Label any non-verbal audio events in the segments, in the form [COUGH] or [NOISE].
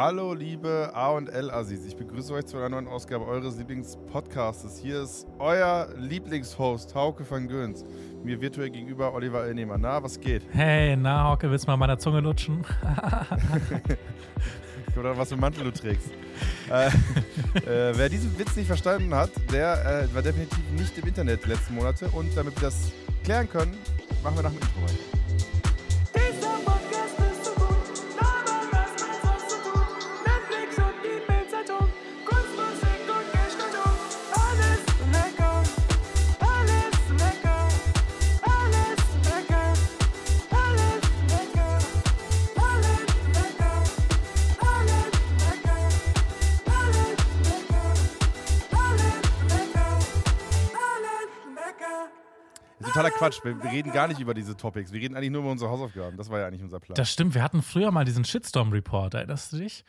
Hallo, liebe A und L Assis. Ich begrüße euch zu einer neuen Ausgabe eures Lieblingspodcasts. Hier ist euer Lieblingshost Hauke van Göns. Mir virtuell gegenüber Oliver Illnehmer. Na, was geht? Hey, na, Hauke, willst du mal meiner Zunge lutschen? [LAUGHS] Oder was für Mantel du trägst. äh, äh, wer diesen Witz nicht verstanden hat, der äh, war definitiv nicht im Internet die letzten Monate. Und damit wir das klären können, machen wir nach dem Intro weiter. Quatsch. Wir, reden gar nicht über diese Topics. Wir reden eigentlich nur über unsere Hausaufgaben. Das war ja eigentlich unser Plan. Das stimmt, wir hatten früher mal diesen Shitstorm-Report, erinnerst du dich?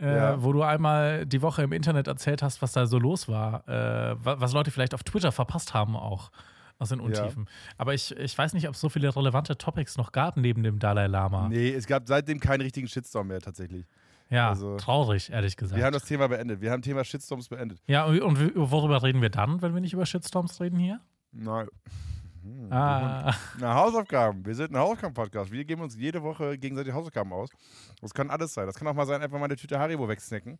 Äh, Ja. Wo du einmal die Woche im Internet erzählt hast, was da so los war. Äh, wa- was Leute vielleicht auf Twitter verpasst haben auch aus den Untiefen. Aber ich, ich weiß nicht, ob es so viele relevante Topics noch gab neben dem Dalai Lama. nee, es gab seitdem keinen richtigen Shitstorm mehr tatsächlich. Ja, also- traurig, ehrlich gesagt. Wir haben das Thema beendet. Wir haben Thema Shitstorms beendet. ja, und, und worüber reden wir dann, wenn wir nicht über Shitstorms reden hier? Na, Ah, na Hausaufgaben. Wir sind ein Hausaufgaben-Podcast. Wir geben uns jede Woche gegenseitig Hausaufgaben aus. Das kann alles sein. Das kann auch mal sein, einfach mal eine Tüte Haribo wegsnacken.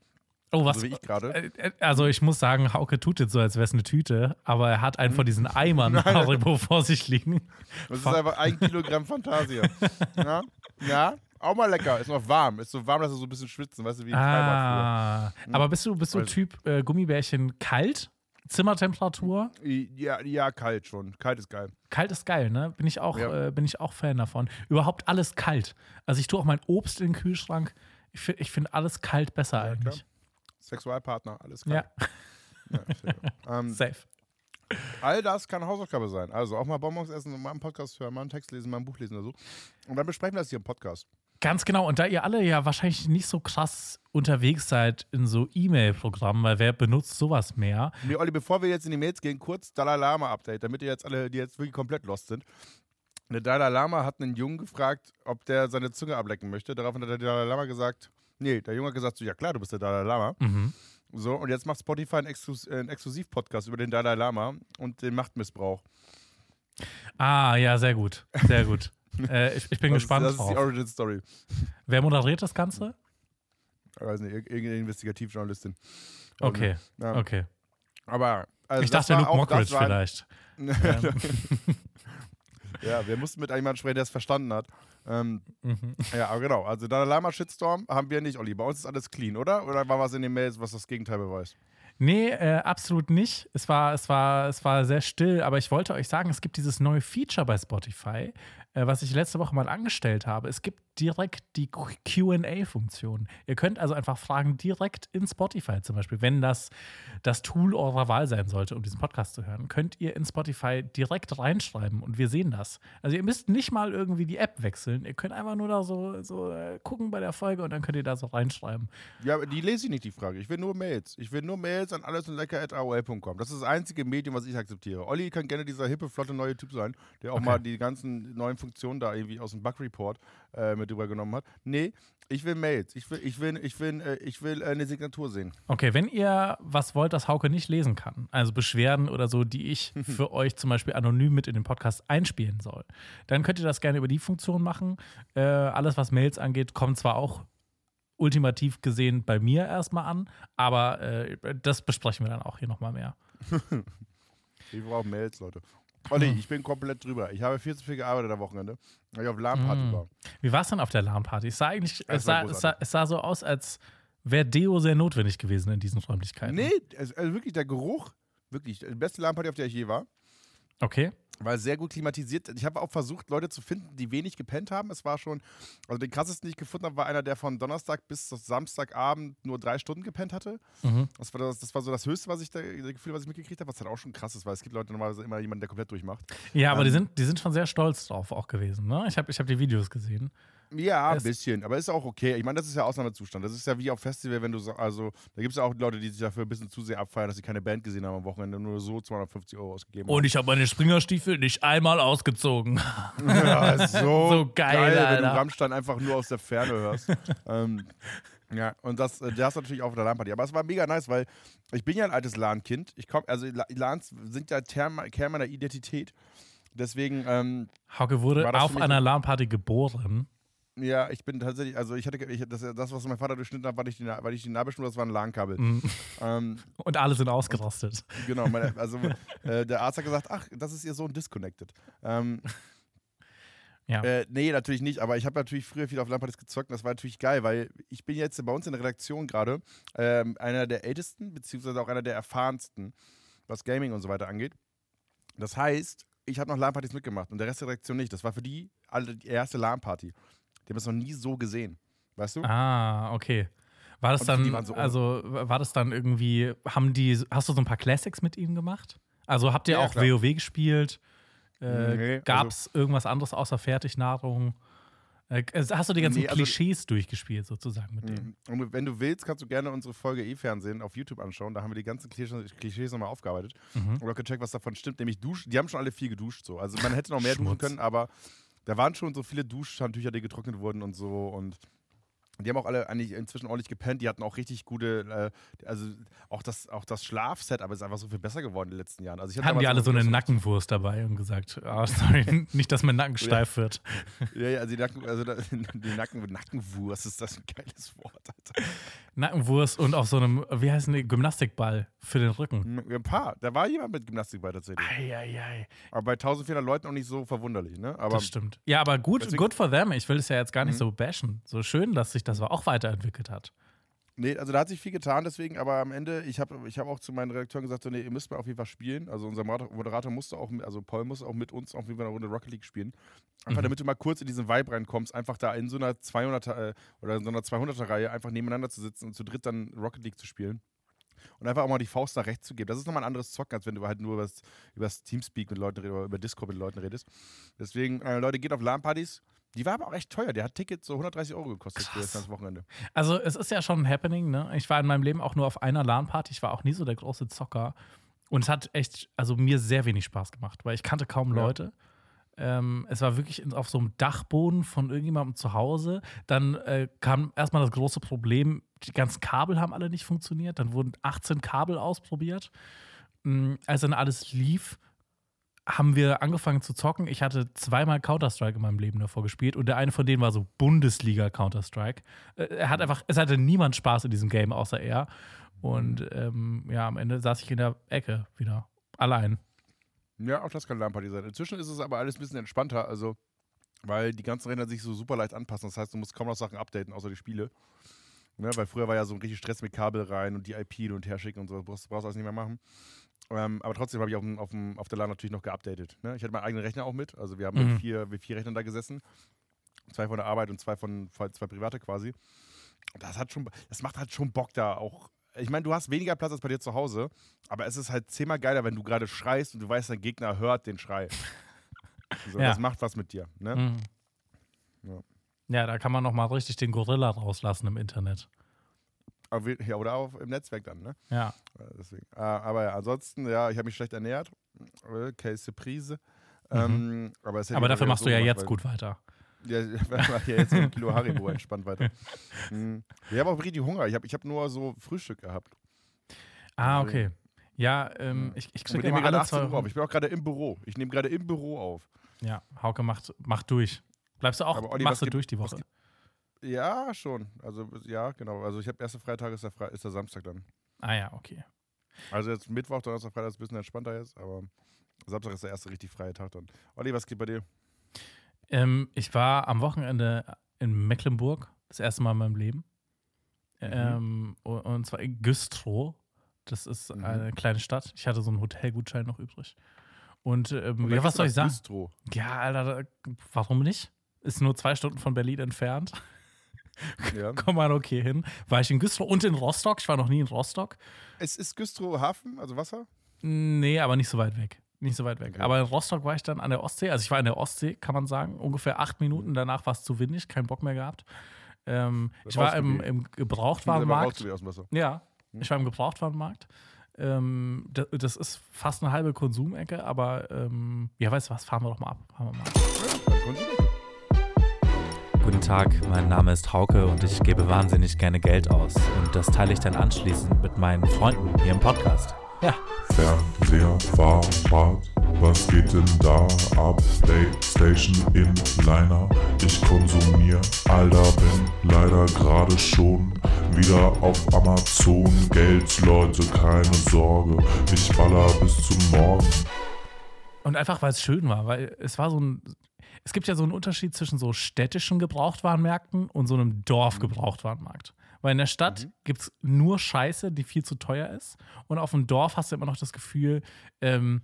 oh, was? So wie ich gerade. Äh, äh, Also ich muss sagen, Hauke tut jetzt so, als wäre es eine Tüte, aber er hat einen von diesen Eimern [LAUGHS] Nein. Haribo vor sich liegen. Das ist einfach ein Kilogramm Fantasia. [LAUGHS] ja? ja? Auch mal lecker. Ist noch warm. Ist so warm, dass du so ein bisschen schwitzen, weißt du, wie im Freibad Ah, aber bist du, bist du Typ äh, Gummibärchen kalt? Zimmertemperatur? Ja, ja, kalt schon. Kalt ist geil. Kalt ist geil, ne? Bin ich auch, Ja. äh, bin ich auch Fan davon. Überhaupt alles kalt. Also ich tue auch mein Obst in den Kühlschrank. Ich, ich finde alles kalt besser Ja, eigentlich. Sexualpartner, alles Ja, kalt. Ja. [LAUGHS] gut. ähm, safe. all das kann Hausaufgabe sein. Also auch mal Bonbons essen mal einen Podcast hören, mal einen Text lesen, mal ein Buch lesen oder so. Und dann besprechen wir das hier im Podcast. Ganz genau. Und da ihr alle ja wahrscheinlich nicht so krass unterwegs seid in so E-Mail-Programmen, weil wer benutzt sowas mehr? Nee, Olli, bevor wir jetzt in die Mails gehen, kurz Dalai Lama-Update, damit ihr jetzt alle, die jetzt wirklich komplett lost sind. Der Dalai Lama hat einen Jungen gefragt, ob der seine Zunge ablecken möchte. Daraufhin hat der Dalai Lama gesagt, nee, der Junge hat gesagt, so, ja klar, du bist der Dalai Lama. Mhm. So, und jetzt macht Spotify einen, Exklus äh, einen Exklusiv-Podcast über den Dalai Lama und den Machtmissbrauch. Ah, ja, sehr gut. Sehr gut. [LAUGHS] äh, ich, ich bin das gespannt ist, das ist die drauf. Origin-Story. Wer moderiert das Ganze? Ich weiß nicht, ir- irgendeine Investigativjournalistin. Okay, Ja. okay. Aber also ich dachte Luke Mockridge vielleicht. [LAUGHS] Ja, wir mussten mit jemandem sprechen, der es verstanden hat. Ähm, mhm. ja, aber genau. Also Dalai Lama Shitstorm haben wir nicht, Olli. Bei uns ist alles clean, oder? Oder war was in den Mails, was das Gegenteil beweist? Nee, äh, absolut nicht. Es war, es, war, es war sehr still, aber ich wollte euch sagen, es gibt dieses neue Feature bei Spotify, äh, was ich letzte Woche mal angestellt habe. Es gibt direkt die QA-Funktion. Ihr könnt also einfach Fragen direkt in Spotify zum Beispiel, wenn das das Tool eurer Wahl sein sollte, um diesen Podcast zu hören, könnt ihr in Spotify direkt reinschreiben und wir sehen das. Also ihr müsst nicht mal irgendwie die App wechseln. Ihr könnt einfach nur da so, so äh, gucken bei der Folge und dann könnt ihr da so reinschreiben. Ja, aber die lese ich nicht, die Frage. Ich will nur Mails. Ich will nur Mails an allesundlecker.aol.com. Das ist das einzige Medium, was ich akzeptiere. Olli kann gerne dieser hippe, flotte neue Typ sein, der auch Okay. mal die ganzen neuen Funktionen da irgendwie aus dem Bug-Report äh, mit übergenommen hat. Nee, ich will Mails. Ich will, ich will, ich will, äh, ich will äh, eine Signatur sehen. Okay, wenn ihr was wollt, das Hauke nicht lesen kann, also Beschwerden oder so, die ich [LAUGHS] für euch zum Beispiel anonym mit in den Podcast einspielen soll, dann könnt ihr das gerne über die Funktion machen. Äh, alles, was Mails angeht, kommt zwar auch ultimativ gesehen bei mir erstmal an, aber äh, das besprechen wir dann auch hier nochmal mehr. [LAUGHS] Ich brauche Mails, Leute. Olli, Hm. ich bin komplett drüber. Ich habe viel zu viel gearbeitet am Wochenende, weil ich auf LAN-Party Mm. war. Wie war es denn auf der LAN-Party? Es sah eigentlich, Es es sah, es, sah, es sah so aus, als wäre Deo sehr notwendig gewesen in diesen Räumlichkeiten. Nee, also wirklich der Geruch, wirklich, die beste LAN-Party, auf der ich je war. Okay. War sehr gut klimatisiert. Ich habe auch versucht, Leute zu finden, die wenig gepennt haben. Es war schon, also den krassesten, den ich gefunden habe, war einer, der von Donnerstag bis Samstagabend nur drei Stunden gepennt hatte. Mhm. Das war, das, das war so das Höchste, was ich da, das Gefühl, was ich mitgekriegt habe, was halt auch schon krass ist, weil es gibt Leute normalerweise immer jemanden, der komplett durchmacht. Ja, aber Ähm, die, sind, die sind schon sehr stolz drauf auch gewesen. Ne? Ich habe ich hab die Videos gesehen. Ja, ein bisschen, aber ist auch okay. Ich meine, das ist ja Ausnahmezustand. Das ist ja wie auf Festival, wenn du so, also, da gibt es ja auch Leute, die sich dafür ein bisschen zu sehr abfeiern, dass sie keine Band gesehen haben am Wochenende, nur so 250 Euro ausgegeben haben. Und ich habe meine Springerstiefel nicht einmal ausgezogen. Ja, [LAUGHS] so, So geil, wenn du Alter. Rammstein einfach nur aus der Ferne hörst. [LAUGHS] ähm, Ja, und das, äh, das natürlich auch auf der LAN-Party. Aber es war mega nice, weil ich bin ja ein altes LAN-Kind. Ich komm, also La- LANs sind ja Kern meiner Identität. Deswegen, ähm, Hauke wurde auf einer LAN-Party geboren. Ja, ich bin tatsächlich, also ich hatte, ich, das, das, was mein Vater durchschnitten hat, weil ich die, weil ich die Nabelschnur, das war ein LAN-Kabel. Mhm. Ähm, [LAUGHS] Und alle sind ausgerastet. genau, meine, [LAUGHS] also äh, der Arzt hat gesagt, ach, das ist ihr Sohn disconnected. Ähm, Ja. Äh, nee, natürlich nicht, aber ich habe natürlich früher viel auf LAN-Partys gezockt und das war natürlich geil, weil ich bin jetzt bei uns in der Redaktion gerade ähm, einer der ältesten, beziehungsweise auch einer der erfahrensten, was Gaming und so weiter angeht. Das heißt, ich habe noch LAN-Partys mitgemacht und der Rest der Redaktion nicht. Das war für die alle die erste LAN-Party. Die haben es noch nie so gesehen. Weißt du? Ah, okay. War das Und dann, so- also war das dann irgendwie, haben die, hast du so ein paar Classics mit ihnen gemacht? Also habt ihr Ja, auch klar. WoW gespielt? Äh, Nee, also- Gab es irgendwas anderes außer Fertignahrung? Äh, hast du die ganzen Nee, also- Klischees durchgespielt sozusagen mit denen? Mhm. Und wenn du willst, kannst du gerne unsere Folge E-Fernsehen auf YouTube anschauen. Da haben wir die ganzen Klischees, Klischees nochmal aufgearbeitet. Mhm. Und auch gecheckt, was davon stimmt. Nämlich Duschen. Die haben schon alle viel geduscht. So. Also man hätte noch mehr duschen können, aber da waren schon so viele Duschhandtücher, die getrocknet wurden und so. Und die haben auch alle eigentlich inzwischen ordentlich gepennt. Die hatten auch richtig gute, äh, also auch das, auch das Schlafset, aber ist einfach so viel besser geworden in den letzten Jahren. Also ich hatte Hatten die alle so eine Nackenwurst dabei und gesagt, ah, sorry, [LAUGHS] nicht, dass mein Nacken steif wird. Ja, ja, also die Nacken, also [LAUGHS] die Nacken, Nackenwurst ist das ein geiles Wort, Alter. Nackenwurst und auf so einem, wie heißt denn, Gymnastikball für den Rücken. Ein paar. Da war jemand mit Gymnastikball tatsächlich. Eieiei. Aber bei 1400 Leuten auch nicht so verwunderlich, ne? Aber Das stimmt. Ja, aber gut, good for them. Ich will es ja jetzt gar nicht Mhm. so bashen. So schön, dass sich das auch weiterentwickelt hat. Nee, also da hat sich viel getan, deswegen, aber am Ende, ich habe ich hab auch zu meinen Redakteuren gesagt, so, nee, ihr müsst mal auf jeden Fall spielen. Also unser Moderator, musste auch, also Paul musste auch mit uns auf jeden Fall eine Runde Rocket League spielen. Einfach Mhm. damit du mal kurz in diesen Vibe reinkommst, einfach da in so einer 200er äh, oder in so einer 200er Reihe einfach nebeneinander zu sitzen und zu dritt dann Rocket League zu spielen. Und einfach auch mal die Faust nach rechts zu geben. Das ist nochmal ein anderes Zocken, als wenn du halt nur über das Teamspeak mit Leuten redest oder über Discord mit Leuten redest. Deswegen, äh, Leute, geht auf LAN-Partys. Die war aber auch echt teuer. Der hat Tickets so 130 Euro gekostet für das Krass. ganze Wochenende. Also, es ist ja schon ein Happening, ne? Ich war in meinem Leben auch nur auf einer LAN-Party. Ich war auch nie so der große Zocker. Und es hat echt, also mir sehr wenig Spaß gemacht, weil ich kannte kaum Ja. Leute. Ähm, es war wirklich auf so einem Dachboden von irgendjemandem zu Hause. Dann äh, kam erstmal das große Problem, die ganzen Kabel haben alle nicht funktioniert. Dann wurden 18 Kabel ausprobiert. Mm, Als dann alles lief, haben wir angefangen zu zocken. Ich hatte zweimal Counter-Strike in meinem Leben davor gespielt und der eine von denen war so Bundesliga Counter-Strike. Äh, Er hat einfach, es hatte niemand Spaß in diesem Game außer er. Und ähm, ja, am Ende saß ich in der Ecke wieder. Allein. Ja, auch das kann LAN-Party sein. Inzwischen ist es aber alles ein bisschen entspannter, also weil die ganzen Rechner sich so super leicht anpassen. Das heißt, du musst kaum noch Sachen updaten, außer die Spiele. Ne, weil früher war ja so ein richtig Stress mit Kabel rein und die IP hin und her schicken und so. Das brauchst, brauchst du alles nicht mehr machen. Ähm, aber trotzdem habe ich auf, dem- auf, dem- auf der LAN natürlich noch geupdatet. Ne? Ich hatte meinen eigenen Rechner auch mit. Also wir haben Mhm. mit, vier, mit vier Rechnern da gesessen. Zwei von der Arbeit und zwei von zwei private quasi. Das hat schon, das macht halt schon Bock da auch. Ich meine, du hast weniger Platz als bei dir zu Hause, aber es ist halt zehnmal geiler, wenn du gerade schreist und du weißt, dein Gegner hört den Schrei. [LAUGHS] So, Ja. Das macht was mit dir. Ne? Mhm. Ja. Ja, da kann man noch mal richtig den Gorilla rauslassen im Internet. Ja, oder auch im Netzwerk dann, ne? Ja. Äh, Deswegen. Äh, aber ja, ansonsten, ja, ich habe mich schlecht ernährt. Äh, Okay, Surprise. Mhm. Ähm, aber Aber dafür machst so du ja gemacht, jetzt gut weiter. Ja, [LAUGHS] ich mach ja jetzt ein Kilo Haribo entspannt weiter. [LAUGHS] Mhm. Ich habe auch richtig Hunger. Ich habe ich hab nur so Frühstück gehabt. Ah, Deswegen. okay. Ja, ähm, Ja. ich, ich kriege immer gerade alle 18 zwei Uhr auf. Ich bin auch gerade im Büro. Ich nehme gerade im Büro auf. Ja, Hauke macht, macht durch. Bleibst du auch, Olli, machst du gibt- durch die was Woche? Ja, schon. Also, ja, genau. Also, ich habe erste Freitag ist der, Fre ist der Samstag dann. Ah ja, okay. Also, jetzt Mittwoch, Donnerstag, Freitag ist ein bisschen entspannter jetzt, aber Samstag ist der erste richtig freie Tag dann. Olli, was geht bei dir? Ähm, ich war am Wochenende in Mecklenburg, das erste Mal in meinem Leben. Ähm, und, und zwar in Güstrow. Das ist Mhm. eine kleine Stadt. Ich hatte so einen Hotelgutschein noch übrig. Und ähm, Oder ja, was soll ich sagen? Güstrow? Ja, Alter, warum nicht? Ist nur zwei Stunden von Berlin entfernt. Ja. [LAUGHS] Komm mal okay hin. War ich in Güstrow und in Rostock. Ich war noch nie in Rostock. Es ist Güstrow Hafen, also Wasser? Nee, aber nicht so weit weg. Nicht so weit weg. Okay. Aber in Rostock war ich dann an der Ostsee. Also ich war in der Ostsee, kann man sagen. Ungefähr acht Minuten. Danach war es zu windig, keinen Bock mehr gehabt. Ähm, ich war im, im Gebrauchtwarenmarkt. Ja, Hm. ich war im Gebrauchtwarenmarkt. Ähm, das, das ist fast eine halbe Konsumecke, aber ähm, ja, weißt du was, fahren wir doch mal ab. Fahren wir mal ab. Ja. Guten Tag, mein Name ist Hauke und ich gebe wahnsinnig gerne Geld aus. Und das teile ich dann anschließend mit meinen Freunden hier im Podcast. Ja, Fernseher, Fahrrad, was geht denn da ab? Playstation in Liner, ich konsumier, Alter, bin leider gerade schon wieder auf Amazon. Geld, Leute, keine Sorge, ich baller bis zum Morgen. Und einfach, weil es schön war, weil es war so ein. Es gibt ja so einen Unterschied zwischen so städtischen Gebrauchtwarenmärkten und so einem Dorfgebrauchtwarenmarkt. Weil in der Stadt gibt es nur Scheiße, die viel zu teuer ist. Und auf dem Dorf hast du immer noch das Gefühl, ähm,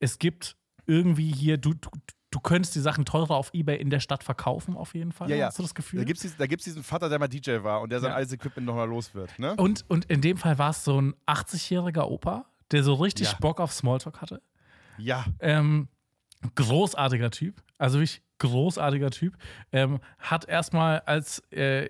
es gibt irgendwie hier, du, du, du könntest die Sachen teurer auf Ebay in der Stadt verkaufen, auf jeden Fall. Ja, ja. Hast du das Gefühl? Da gibt es diesen, da gibt's diesen Vater, der mal DJ war und der sein Ja. altes Equipment nochmal los wird. Ne? Und, und in dem Fall war es so ein 80-jähriger Opa, der so richtig Ja. Bock auf Smalltalk hatte. Ja. Ähm, großartiger Typ. Also wirklich großartiger Typ. Ähm, hat erstmal als äh,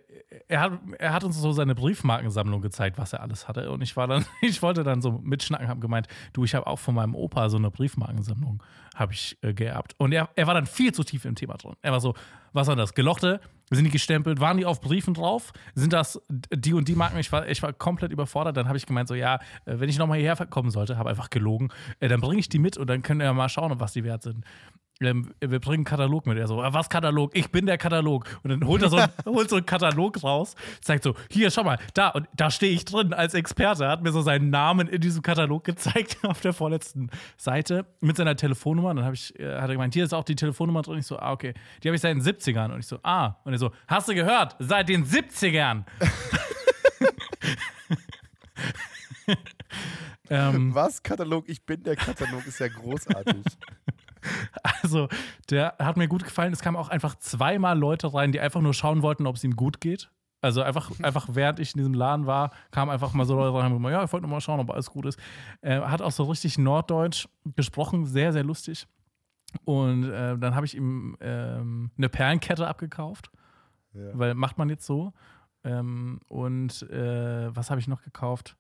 er hat, er hat uns so seine Briefmarkensammlung gezeigt, was er alles hatte. Und ich war dann, [LAUGHS] ich wollte dann so mitschnacken, habe gemeint, du, ich habe auch von meinem Opa so eine Briefmarkensammlung, habe ich äh, geerbt. Und er, er war dann viel zu tief im Thema drin. Er war so, was war das? Gelochte? Sind die gestempelt? Waren die auf Briefen drauf? Sind das die und die Marken? Ich war, ich war komplett überfordert. Dann habe ich gemeint, so, ja, wenn ich nochmal hierher kommen sollte, habe einfach gelogen, äh, dann bringe ich die mit und dann können wir mal schauen, was die wert sind. Ähm, wir bringen einen Katalog mit. Er so, "Ah, was Katalog? Ich bin der Katalog. Und dann holt er so, [LAUGHS] holt so einen Katalog raus, zeigt so, hier, schau mal, da, und da stehe ich drin als Experte. Er hat mir so seinen Namen in diesem Katalog gezeigt [LAUGHS] auf der vorletzten Seite mit seiner Telefonnummer. Und dann habe ich, äh, hat er gemeint, hier ist auch die Telefonnummer drin. Ich so, ah, okay. Die habe ich seit den 70ern. Und ich so, ah. Und er so, hast du gehört? Seit den 70ern. [LAUGHS] ähm, Was? Katalog? Ich bin der Katalog, ist ja großartig. Also, der hat mir gut gefallen. Es kamen auch einfach zweimal Leute rein, die einfach nur schauen wollten, ob es ihm gut geht. Also einfach, [LAUGHS] einfach während ich in diesem Laden war, kamen einfach mal so Leute rein und haben gesagt, ja, ich wollte nur mal schauen, ob alles gut ist. Äh, hat auch so richtig Norddeutsch gesprochen, sehr, sehr lustig. Und äh, dann habe ich ihm ähm, eine Perlenkette abgekauft, Ja. weil macht man jetzt so. Ähm, und äh, was habe ich noch gekauft?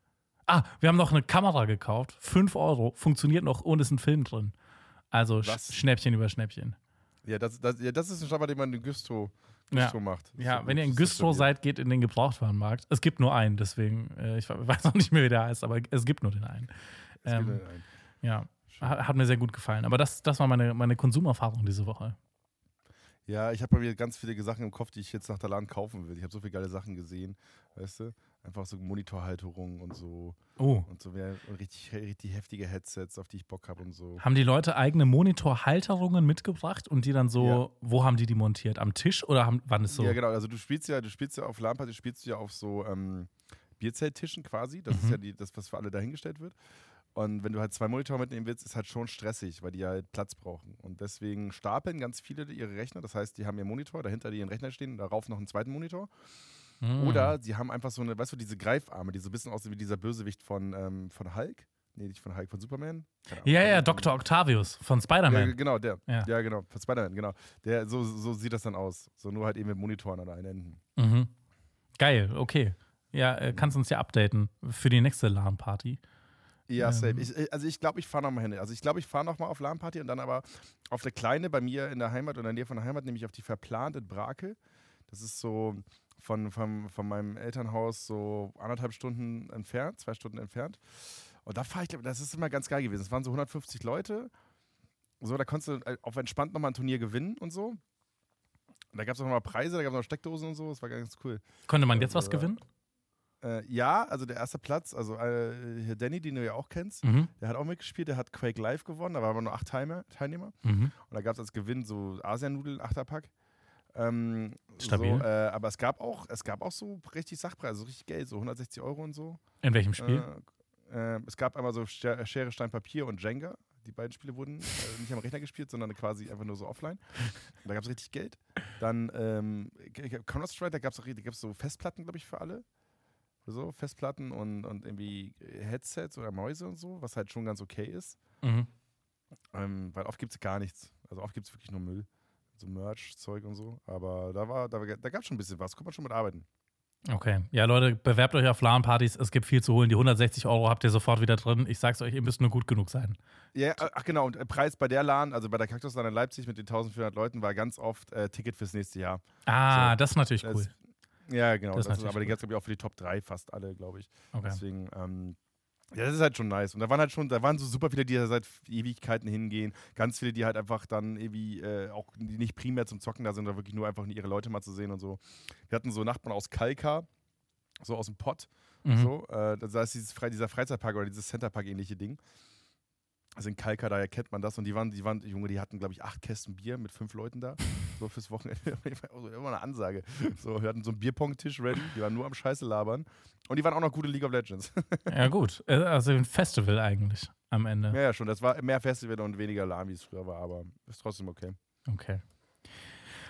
Ah, wir haben noch eine Kamera gekauft. 5 Euro. Funktioniert noch und ist ein Film drin. Also Was? Schnäppchen über Schnäppchen. Ja, das, das, ja, das ist ein Schnapper, den man in Güstrow, Ja. Macht. Ja, so wenn ihr in Güstrow seid, geht in den Gebrauchtwarenmarkt. Es gibt nur einen, deswegen, äh, ich [LAUGHS] weiß auch nicht mehr, wie der heißt, aber es gibt nur den einen. Es gibt Ähm, einen. ja, hat, hat mir sehr gut gefallen. Aber das, das war meine, meine Konsumerfahrung diese Woche. Ja, ich habe bei mir ganz viele Sachen im Kopf, die ich jetzt nach der Laden kaufen will. Ich habe so viele geile Sachen gesehen, weißt du? Einfach so Monitorhalterungen und so. Oh. Und so mehr richtig, richtig heftige Headsets, auf die ich Bock habe und so. Haben die Leute eigene Monitorhalterungen mitgebracht und die dann so, Ja. wo haben die die montiert? Am Tisch oder haben, wann ist so? Ja, genau. Also du spielst ja, du spielst ja auf spielst du ja auf so ähm, Bierzelttischen quasi. Das Mhm. ist ja die, das, was für alle dahingestellt wird. Und wenn du halt zwei Monitore mitnehmen willst, ist halt schon stressig, weil die halt Platz brauchen. Und deswegen stapeln ganz viele ihre Rechner. Das heißt, die haben ihren Monitor, dahinter die ihren Rechner stehen, darauf noch einen zweiten Monitor. Hm. Oder sie haben einfach so eine, weißt du, diese Greifarme, die so ein bisschen aussehen wie dieser Bösewicht von, ähm, von Hulk. Nee, nicht von Hulk, von Superman. Ja, ja, Dr. Octavius von Ja, Spider-Man. genau, der. Ja. Ja, genau, von Spider-Man, genau. Der, so, so sieht das dann aus. So nur halt eben mit Monitoren an allen Enden. Mhm. Geil, okay. Ja, äh, kannst uns ja updaten für die nächste LAN-Party. Ja, safe. Ähm. Ich, äh, also ich glaube, ich fahre nochmal hin. Also ich glaube, ich fahre nochmal auf LAN-Party und dann aber auf der Kleine bei mir in der Heimat oder in der Nähe von der Heimat, nämlich auf die Verplant in Brakel. Das ist so von, von, von meinem Elternhaus so anderthalb Stunden entfernt, zwei Stunden entfernt. Und da fahre ich, glaube das ist immer ganz geil gewesen. Es waren so 150 Leute. So, da konntest du äh, auf entspannt nochmal ein Turnier gewinnen und so. Und da gab es auch nochmal Preise, da gab es noch Steckdosen und so. Das war ganz cool. Konnte man jetzt was Also, gewinnen? Äh, ja, also der erste Platz, also äh, hier Danny, den du ja auch kennst, Mhm. der hat auch mitgespielt, der hat Quake Live gewonnen, da waren aber nur acht Teilnehmer. Teilnehmer. Mhm. Und da gab es als Gewinn so Asianudeln, Achterpack. Ähm, Stabil. So, äh, aber es gab auch, es gab auch so richtig Sachpreise, so richtig Geld, so 160 Euro und so. In welchem Spiel? Äh, äh, es gab einmal so Scher- Schere, Stein, Papier und Jenga. Die beiden Spiele wurden äh, nicht am Rechner gespielt, sondern quasi einfach nur so offline. Und da gab es richtig Geld. Dann ähm, Counter-Strike, da gab es so Festplatten, glaube ich, für alle. So, Festplatten und, und irgendwie Headsets oder Mäuse und so, was halt schon ganz okay ist. Mhm. Ähm, weil oft gibt es gar nichts. Also oft gibt es wirklich nur Müll. So Merch, Zeug und so. Aber da war, da, da gab es schon ein bisschen was. Konnte man schon mit arbeiten. Okay. Ja, Leute, bewerbt euch auf LAN-Partys. Es gibt viel zu holen. Die 160 Euro habt ihr sofort wieder drin. Ich sag's euch, ihr müsst nur gut genug sein. Ja, ach genau, und der Preis bei der LAN, also bei der Kaktuslan in Leipzig mit den 1400 Leuten, war ganz oft äh, Ticket fürs nächste Jahr. Ah, So. das ist natürlich Das- cool. Ja, genau. Das Das ist aber die natürlich ganz, glaube ich, auch für die Top 3 fast alle, glaube ich. Okay. Deswegen, ähm, ja, das ist halt schon nice. Und da waren halt schon, da waren so super viele, die da seit Ewigkeiten hingehen. Ganz viele, die halt einfach dann irgendwie äh, auch nicht primär zum Zocken da sind, sondern wirklich nur einfach ihre Leute mal zu sehen und so. Wir hatten so Nachbarn aus Kalka, so aus dem Pott. Mhm. So, äh, da ist dieses Fre dieser Freizeitpark oder dieses Centerpark-ähnliche Ding. Also in Kalka, daher kennt man das. Und die waren, die waren, Junge, die hatten, glaube ich, acht Kästen Bier mit fünf Leuten da. So fürs Wochenende. [LAUGHS] Also Immer eine Ansage. So, wir hatten so einen Bierpong-Tisch ready. Die waren nur am Scheiße labern. Und die waren auch noch gute League of Legends. [LAUGHS] Ja, gut. Äh, Also ein Festival eigentlich am Ende. ja, ja, schon. Das war mehr Festival und weniger Lahm, wie es früher war. Aber ist trotzdem okay. Okay.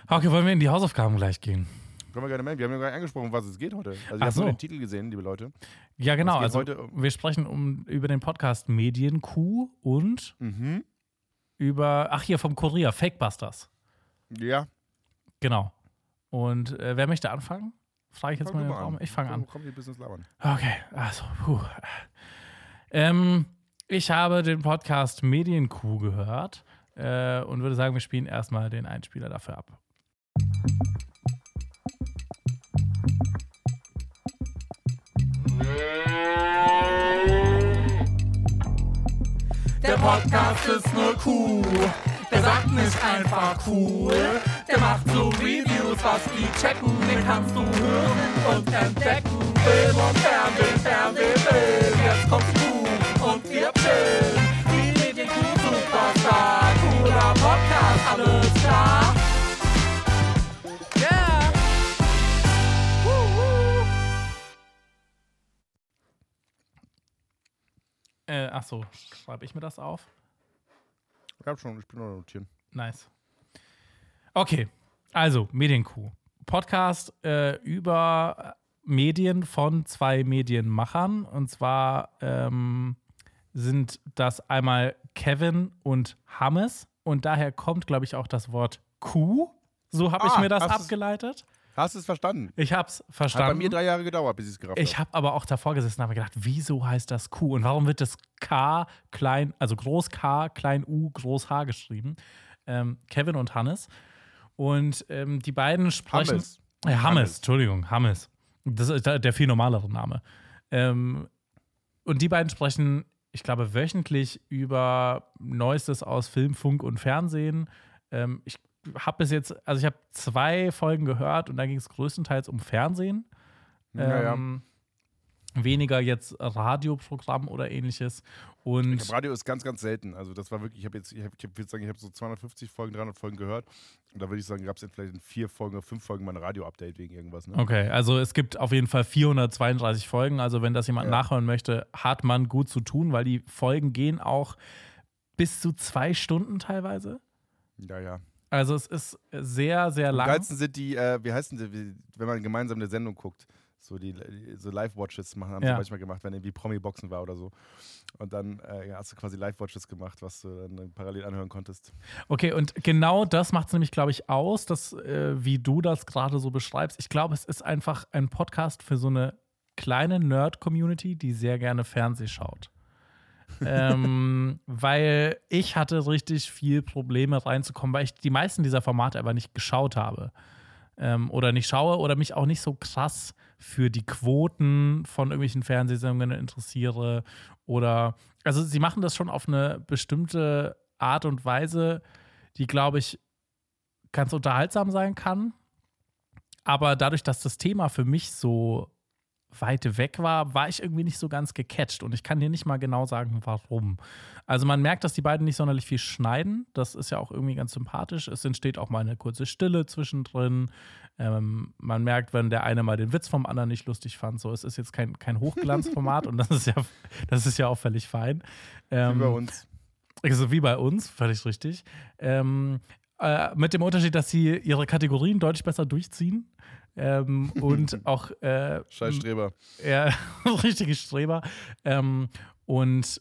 Okay, wollen wir in die Hausaufgaben gleich gehen? Können wir gerne melden. Wir haben ja gar nicht angesprochen, was es geht heute. Also, ihr habt so. nur den Titel gesehen, liebe Leute. Ja, genau. Also um- wir sprechen um, über den Podcast Medienkuh und Mhm. über, ach hier, vom Kurier, Fakebusters. Ja. Genau. Und äh, wer möchte anfangen? Frage ich jetzt Fang mal den Raum. Ich fange an. Komm, Business labern. Okay, also, puh. Ähm, ich habe den Podcast Medienkuh gehört äh, und würde sagen, wir spielen erstmal den Einspieler dafür ab. Der Podcast ist nur cool. Der sagt nicht einfach cool. Der macht so Reviews, was die checken. Den kannst du hören und entdecken. Film und Fernsehen, Fernsehen, Film. Jetzt kommt die Kuh und wir chillen. Die Medienkuh Äh, ach so, schreibe ich mir das auf? Ich hab schon, ich bin noch notieren. Nice. Okay, also Medienkuh. Podcast äh, über Medien von zwei Medienmachern. Und zwar ähm, sind das einmal Kevin und Hammes. Und daher kommt, glaube ich, auch das Wort Kuh. So habe ich Ah, mir das abgeleitet. Hast du es verstanden? Ich habe es Hat bei verstanden. mir drei Jahre gedauert, bis ich es gerafft Ich habe aber auch davor gesessen und habe gedacht, wieso heißt das Q? Und warum wird das K klein, also groß K, klein U, groß H geschrieben? Ähm, Kevin und Hannes. Und ähm, die beiden sprechen. Hammes. Ja, Hammes, Hammes. Entschuldigung, Hammes. Das ist der der viel normalere Name. Ähm, und die beiden sprechen, ich glaube, wöchentlich über Neuestes aus Film, Funk und Fernsehen. Ähm, ich habe bis jetzt, also ich habe zwei Folgen gehört und da ging es größtenteils um Fernsehen. Ja, ja. Ähm, Weniger jetzt Radioprogramm oder ähnliches. Ich Und glaub, Radio ist ganz, ganz selten. Also das war wirklich, ich habe jetzt, ich, hab, ich würde sagen, ich habe so 250 Folgen, 300 Folgen gehört. Und da würde ich sagen, gab es vielleicht in vier Folgen oder fünf Folgen mal ein Radio-Update wegen irgendwas. Ne? okay, also es gibt auf jeden Fall 432 Folgen. Also wenn das jemand Ja. nachhören möchte, hat man gut zu tun, weil die Folgen gehen auch bis zu zwei Stunden teilweise. Ja, ja. Also es ist sehr, sehr Am lang. geilsten sind die, äh, wie heißen die, wie- wenn man gemeinsam eine Sendung guckt. So die so Live-Watches machen, haben Ja. sie manchmal gemacht, wenn irgendwie Promi-Boxen war oder so. Und dann äh, hast du quasi Live-Watches gemacht, was du dann parallel anhören konntest. Okay, und genau das macht es nämlich, glaube ich, aus, dass, äh, wie du das gerade so beschreibst. Ich glaube, es ist einfach ein Podcast für so eine kleine Nerd-Community, die sehr gerne Fernseh schaut. Ähm, weil ich hatte richtig viel Probleme reinzukommen, weil ich die meisten dieser Formate aber nicht geschaut habe. Ähm, oder nicht schaue oder mich auch nicht so krass für die Quoten von irgendwelchen Fernsehsendungen interessiere. Oder, also sie machen das schon auf eine bestimmte Art und Weise, die, glaube ich, ganz unterhaltsam sein kann. Aber dadurch, dass das Thema für mich so weit weg war, war ich irgendwie nicht so ganz gecatcht. Und ich kann dir nicht mal genau sagen, warum. Also man merkt, dass die beiden nicht sonderlich viel schneiden. Das ist ja auch irgendwie ganz sympathisch. Es entsteht auch mal eine kurze Stille zwischendrin. Ähm, man merkt, wenn der eine mal den Witz vom anderen nicht lustig fand. So, es ist jetzt kein, kein Hochglanzformat [LAUGHS] und das ist ja, das ist ja auch völlig fein. Wie Ähm, bei uns. also wie bei uns, völlig richtig. Ähm, äh, mit dem Unterschied, dass sie ihre Kategorien deutlich besser durchziehen. Ähm, und [LAUGHS] auch äh, Scheiß Streber. ja, [LAUGHS] richtige Streber. Ähm, und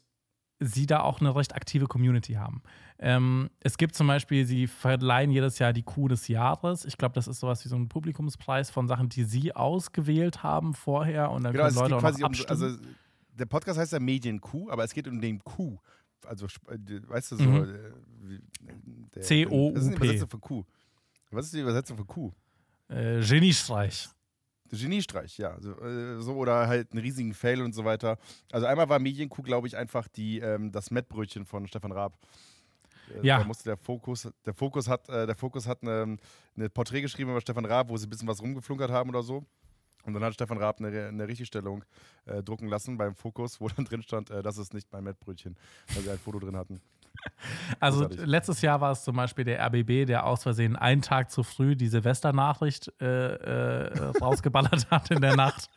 sie da auch eine recht aktive Community haben. Ähm, es gibt zum Beispiel, sie verleihen jedes Jahr die Kuh des Jahres. Ich glaube, das ist sowas wie so ein Publikumspreis von Sachen, die sie ausgewählt haben vorher und dann Genau, können es Leute auch noch quasi um, abstimmen. also der Podcast heißt ja Medien-Q, aber es geht um den Q. Also, äh, weißt du, so. Mhm. äh, C-O-U-P. Das ist die Übersetzung von Q. Was ist die Übersetzung von Q? Äh, Geniestreich. Geniestreich, ja. So, äh, so oder halt einen riesigen Fail und so weiter. Also einmal war Medienkuh, glaube ich, einfach die, ähm, das Mettbrötchen von Stefan Raab. Äh, Ja. Da musste der Fokus, der Fokus hat, äh, der Fokus hat eine, eine Porträt geschrieben über Stefan Raab, wo sie ein bisschen was rumgeflunkert haben oder so. Und dann hat Stefan Raab eine, eine Richtigstellung äh, drucken lassen beim Fokus, wo dann drin stand, äh, das ist nicht mein Mettbrötchen, weil sie ein Foto drin hatten. [LAUGHS] Also letztes Jahr war es zum Beispiel der RBB, der aus Versehen einen Tag zu früh die Silvesternachricht äh, äh, rausgeballert [LAUGHS] hat in der Nacht,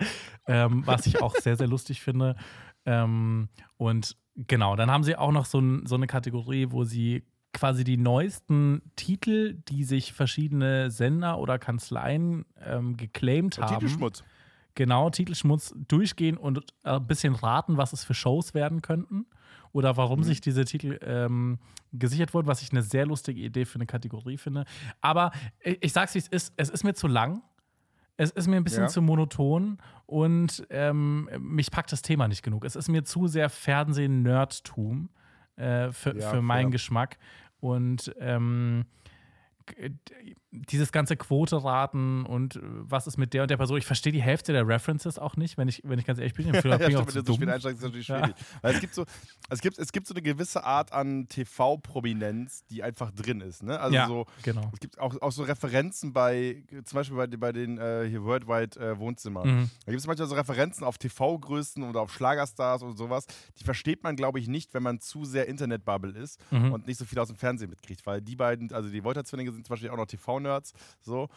ähm, was ich auch sehr, sehr lustig finde. Ähm, und genau, dann haben sie auch noch so, ein, so eine Kategorie, wo sie quasi die neuesten Titel, die sich verschiedene Sender oder Kanzleien ähm, geclaimed haben. Titelschmutz. Genau, Titelschmutz durchgehen und äh, ein bisschen raten, was es für Shows werden könnten oder Mhm. warum sich diese Titel ähm, gesichert wurden, was ich eine sehr lustige Idee für eine Kategorie finde. Aber ich, ich sag's wie es ist, es ist mir zu lang. Es ist mir ein bisschen Ja. zu monoton und ähm, mich packt das Thema nicht genug. Es ist mir zu sehr Fernsehen-Nerdtum äh, für, Ja, für meinen. Geschmack. Und ähm, dieses ganze Quote-Raten und äh, was ist mit der und der Person. Ich verstehe die Hälfte der References auch nicht, wenn ich, wenn ich ganz ehrlich bin. Vielleicht bin ich ja, auch stimmt, zu so spät dumm. einsteigst, ist natürlich Ja. Weil es gibt so, es gibt, es gibt so eine gewisse Art an TV-Prominenz, die einfach drin ist. Ne? Also ja, so, genau. es gibt auch, auch so Referenzen bei, zum Beispiel bei, bei den äh, hier Worldwide äh, Wohnzimmern. Mhm. Da gibt es manchmal so Referenzen auf TV-Größen oder auf Schlagerstars und sowas. Die versteht man, glaube ich, nicht, wenn man zu sehr Internetbubble ist Mhm. und nicht so viel aus dem Fernsehen mitkriegt. Weil die beiden, also die Wolter-Zwillinge sind zum Beispiel auch noch TV-Nerds. So.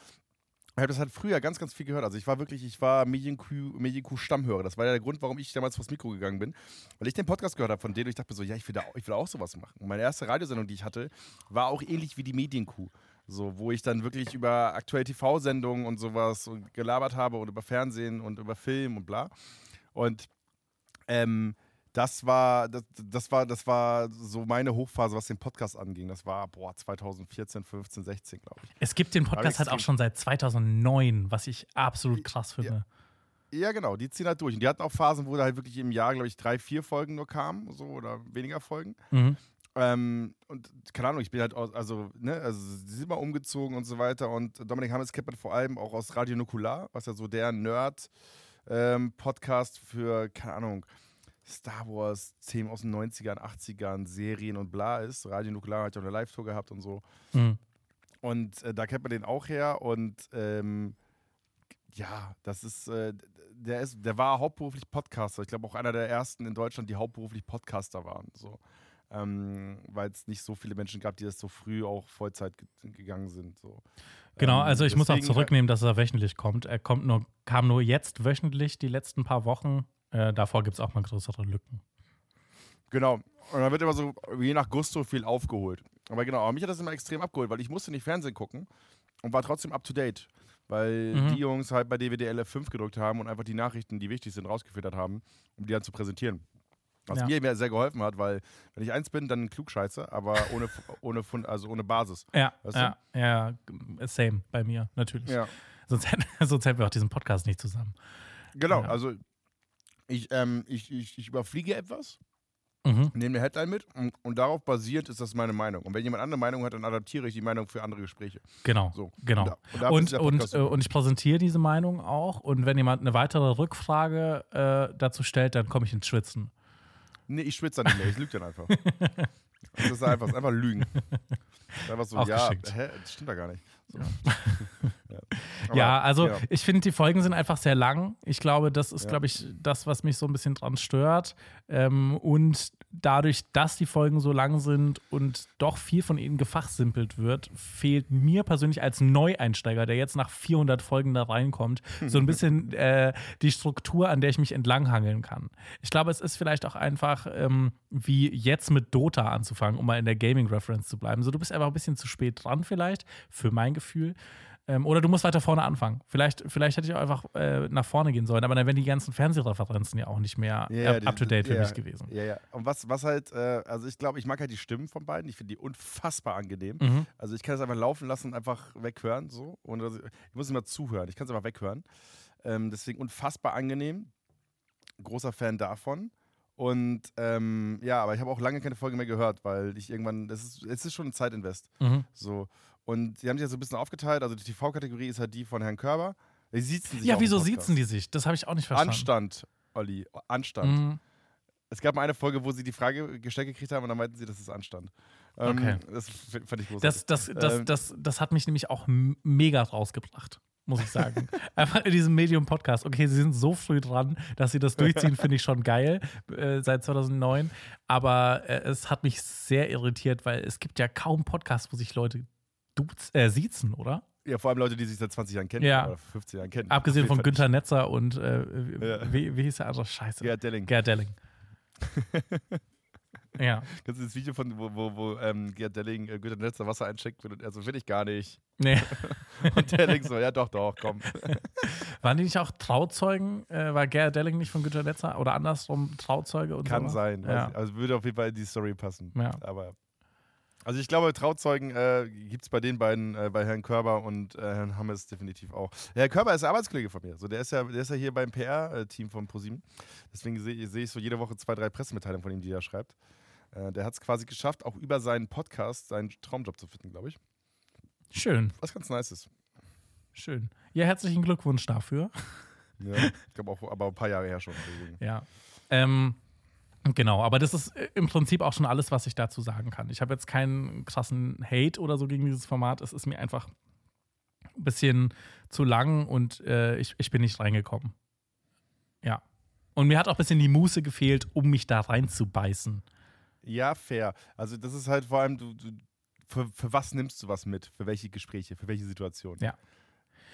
Ich habe das halt früher ganz, ganz viel gehört. Also ich war wirklich, ich war Medienkuh, Medienkuh Stammhörer. Das war ja der Grund, warum ich damals vors Mikro gegangen bin. Weil ich den Podcast gehört habe von denen und ich dachte mir so, ja, ich will, da, ich will auch sowas machen. Und meine erste Radiosendung, die ich hatte, war auch ähnlich wie die Medienkuh. So, wo ich dann wirklich über aktuelle TV-Sendungen und sowas gelabert habe und über Fernsehen und über Film und bla. Und ähm, das war, das, das war, das war so meine Hochphase, was den Podcast anging. Das war, boah, 2014, 15, 16, glaube ich. Es gibt den Podcast halt auch schon seit 2009, was ich absolut krass finde. Ja, genau, die ziehen halt durch. Und die hatten auch Phasen, wo da halt wirklich im Jahr, glaube ich, drei, vier Folgen nur kamen, so oder weniger Folgen. Mhm. Ähm, und keine Ahnung, ich bin halt aus, also, ne, also sie sind mal umgezogen und so weiter. Und Dominik Hammes kennt man vor allem auch aus Radio Nukular, was ja so der Nerd-Podcast für, keine Ahnung, Star Wars, Themen aus den 90ern, 80ern, Serien und bla ist. Radio Nukular hat ja auch eine Live-Tour gehabt und so. Mhm. Und äh, da kennt man den auch her. Und ähm, ja, das ist, äh, der ist, der war hauptberuflich Podcaster. Ich glaube auch einer der ersten in Deutschland, die hauptberuflich Podcaster waren. So. Ähm, Weil es nicht so viele Menschen gab, die das so früh auch Vollzeit ge gegangen sind. So. Genau, Ähm, also ich muss auch deswegen- zurücknehmen, dass er wöchentlich kommt. Er kommt nur, kam nur jetzt wöchentlich die letzten paar Wochen. Äh, davor gibt es auch mal größere Lücken. Genau. Und dann wird immer so, je nach Gusto, viel aufgeholt. Aber genau, aber mich hat das immer extrem abgeholt, weil ich musste nicht Fernsehen gucken und war trotzdem up to date. Weil Mhm. die Jungs halt bei DWDL F5 gedrückt haben und einfach die Nachrichten, die wichtig sind, rausgefiltert haben, um die dann zu präsentieren. Was Ja. mir sehr geholfen hat, weil wenn ich eins bin, dann ein Klugscheißer, aber ohne, [LAUGHS] ohne, Fund, also ohne Basis. Ja, Weißt du? ja, ja, same bei mir, natürlich. Ja. Sonst, hätten, [LAUGHS] sonst hätten wir auch diesen Podcast nicht zusammen. Genau, Ja. also ich, ähm, ich, ich, ich überfliege etwas, Mhm. nehme eine Headline mit und, und darauf basierend ist das meine Meinung. Und wenn jemand andere Meinung hat, dann adaptiere ich die Meinung für andere Gespräche. Genau, So. genau. Und, da- und Und, äh, und ich präsentiere diese Meinung auch. Und wenn jemand eine weitere Rückfrage äh, dazu stellt, dann komme ich ins Schwitzen. Nee, ich schwitze dann nicht mehr, ich lüge dann einfach. [LAUGHS] Das ist einfach, das ist einfach Lügen. Das ist einfach so, Auch ja, geschickt. hä, das stimmt da gar nicht. So. [LAUGHS] ja. Aber, ja, also ja. ich finde, die Folgen sind einfach sehr lang. Ich glaube, das ist, Ja. glaube ich, das, was mich so ein bisschen dran stört. Ähm, und dadurch, dass die Folgen so lang sind und doch viel von ihnen gefachsimpelt wird, fehlt mir persönlich als Neueinsteiger, der jetzt nach 400 Folgen da reinkommt, so ein [LAUGHS] bisschen äh, die Struktur, an der ich mich entlanghangeln kann. Ich glaube, es ist vielleicht auch einfach ähm, wie jetzt mit Dota anzufangen, um mal in der Gaming-Reference zu bleiben. So, du bist einfach ein bisschen zu spät dran vielleicht, für mein Gefühl. Ähm, oder du musst weiter vorne anfangen. Vielleicht, vielleicht hätte ich auch einfach äh, nach vorne gehen sollen, aber dann wären die ganzen Fernsehreferenzen ja auch nicht mehr Ja, up- die- up-to-date für ja, mich gewesen. Ja, ja. Und was, was halt, äh, also ich glaube, ich mag halt die Stimmen von beiden. Ich finde die unfassbar angenehm. Mhm. Also ich kann es einfach laufen lassen und einfach weghören. So. Und also, ich muss immer zuhören. Ich kann es einfach weghören. Ähm, deswegen unfassbar angenehm. Großer Fan davon. Und ähm, ja, aber ich habe auch lange keine Folge mehr gehört, weil ich irgendwann, das ist, es ist schon ein Zeitinvest. Mhm. So. Und die haben sich ja so ein bisschen aufgeteilt. Also die TV-Kategorie ist halt die von Herrn Körber. Die siezen sich Ja, wieso siezen die sich? Das habe ich auch nicht verstanden. Anstand, Olli. Anstand. Mhm. Es gab mal eine Folge, wo sie die Frage gestellt gekriegt haben und dann meinten sie, das ist Anstand. Ähm, Okay. Das fand ich großartig. Das, das, das, Ähm, das, das hat mich nämlich auch mega rausgebracht, muss ich sagen. [LAUGHS] Einfach in diesem Medium-Podcast. Okay, sie sind so früh dran, dass sie das durchziehen, finde ich schon geil, äh, seit 2009. Aber äh, es hat mich sehr irritiert, weil es gibt ja kaum Podcasts, wo sich Leute duz, äh, siezen, oder? ja, vor allem Leute, die sich seit 20 Jahren kennen Ja. oder 15 Jahren kennen. Abgesehen von Günther Netzer und äh, Ja. wie, wie hieß der andere? Scheiße. Gerhard Delling. Gerd Delling. [LAUGHS] ja. Kennst du das Video von, wo, wo, wo ähm, Gerhard Delling äh, Günther Netzer Wasser einschenkt? Und er so, will ich gar nicht. Nee. [LAUGHS] Und Delling so, ja doch, doch, komm. [LAUGHS] Waren die nicht auch Trauzeugen? Äh, war Gerd Delling nicht von Günther Netzer? Oder andersrum Trauzeuge? Und Kann so? sein. Ja. Also würde auf jeden Fall in die Story passen. Ja. Aber also ich glaube, Trauzeugen äh, gibt es bei den beiden, äh, bei Herrn Körber und äh, Herrn Hammes definitiv auch. Herr Körber ist Arbeitskollege von mir. So, der, ist ja, der ist ja hier beim PR-Team von ProSieben. Deswegen sehe seh ich so jede Woche zwei, drei Pressemitteilungen von ihm, die er schreibt. Äh, der hat es quasi geschafft, auch über seinen Podcast seinen Traumjob zu finden, glaube ich. Schön, Was ganz nice ist. schön. Ja, herzlichen Glückwunsch dafür. Ja, ich glaube auch, aber ein paar Jahre her schon. Deswegen. Ja. Ähm, genau, aber das ist äh, im Prinzip auch schon alles, was ich dazu sagen kann. Ich habe jetzt keinen krassen Hate oder so gegen dieses Format. Es ist mir einfach ein bisschen zu lang und äh, ich, ich bin nicht reingekommen. Ja. Und mir hat auch ein bisschen die Muße gefehlt, um mich da reinzubeißen. Ja, fair. Also das ist halt vor allem, du, du, für, für was nimmst du was mit? Für welche Gespräche? Für welche Situationen? Ja.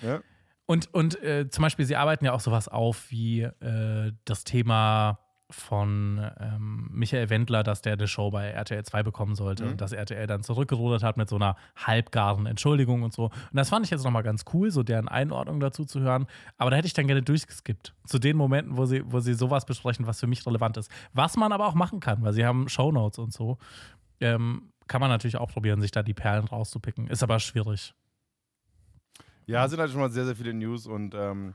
ja? Und, und äh, zum Beispiel, sie arbeiten ja auch sowas auf wie äh, das Thema von ähm, Michael Wendler, dass der eine Show bei RTL 2 bekommen sollte Mhm. und dass RTL dann zurückgerudert hat mit so einer halbgaren Entschuldigung und so. Und das fand ich jetzt nochmal ganz cool, so deren Einordnung dazu zu hören. Aber da hätte ich dann gerne durchgeskippt. Zu den Momenten, wo sie, wo sie sowas besprechen, was für mich relevant ist. Was man aber auch machen kann, weil sie haben Shownotes und so. Ähm, kann man natürlich auch probieren, sich da die Perlen rauszupicken. Ist aber schwierig. Ja, sind halt schon mal sehr, sehr viele News und ähm,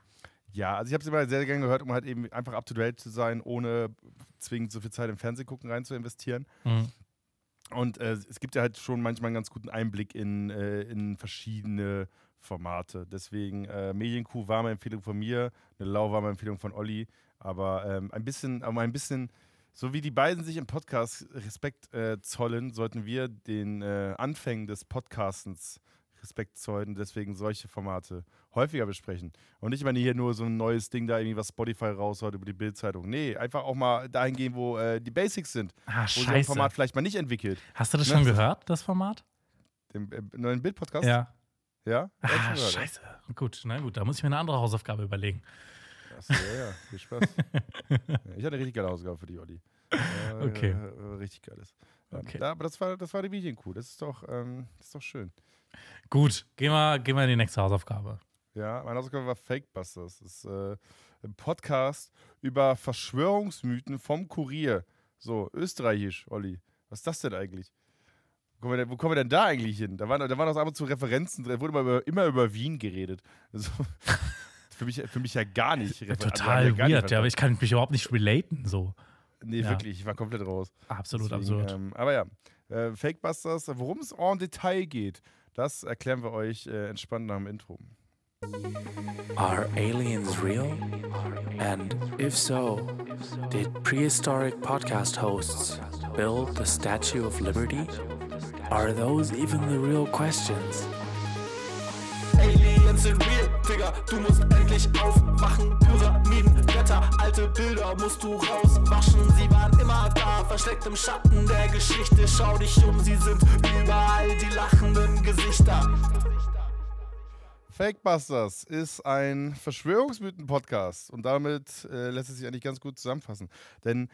ja, also ich habe es immer sehr gerne gehört, um halt eben einfach up to date zu sein, ohne zwingend so viel Zeit im Fernsehgucken rein zu investieren. Mhm. Und äh, es gibt ja halt schon manchmal einen ganz guten Einblick in, äh, in verschiedene Formate. Deswegen, äh, Medienkuh war eine Empfehlung von mir, eine Lau war eine Empfehlung von Olli, aber ähm, ein bisschen, aber ein bisschen, so wie die beiden sich im Podcast Respekt äh, zollen, sollten wir den äh, Anfängen des Podcastens Respekt zollen, deswegen solche Formate häufiger besprechen. Und nicht immer hier nur so ein neues Ding da irgendwie, was Spotify raushaut über die Bildzeitung. Nee, einfach auch mal dahin gehen, wo äh, die Basics sind, Ah, wo sich ein scheiße. Format vielleicht mal nicht entwickelt. Hast du das Ne? schon gehört, das Format? Den äh, neuen Bildpodcast? Ja. Ja? Ja, Ah, ja. scheiße. Gut, na gut, da muss ich mir eine andere Hausaufgabe überlegen. Achso, ja, ja, viel Spaß. [LAUGHS] ja, ich hatte eine richtig geile Hausaufgabe für die, Olli. Äh, Okay. äh, richtig geiles. Ja, Okay. da, aber das war, das war die Medienkuh. Das ist doch, ähm, das ist doch schön. Gut, gehen wir, gehen wir in die nächste Hausaufgabe. Ja, meine Hausaufgabe war Fakebusters. Das ist äh, ein Podcast über Verschwörungsmythen vom Kurier. So, österreichisch, Olli. Was ist das denn eigentlich? Wo kommen wir denn, kommen wir denn da eigentlich hin? Da waren, da waren auch ab und zu Referenzen drin. Da wurde immer über, immer über Wien geredet. Also, [LAUGHS] für, mich, für mich ja gar nicht. Also, Total ja gar nicht weird, ja, aber ich kann mich überhaupt nicht relaten, so. Nee, Ja. wirklich, ich war komplett raus. Absolut Deswegen, absurd. Ähm, aber ja, äh, Fakebusters, worum es en Detail geht, das erklären wir euch äh, entspannt nach dem Intro. Are aliens real? And if so, did prehistoric podcast hosts build the Statue of Liberty? Are those even the real questions? Sind real, Digga, du musst endlich aufwachen. Pyramiden, Götter, alte Bilder musst du rauswaschen. Sie waren immer da, versteckt im Schatten der Geschichte. Schau dich um, sie sind überall die lachenden Gesichter. Fakebusters ist ein Verschwörungsmythen-Podcast und damit äh, lässt es sich eigentlich ganz gut zusammenfassen. Denn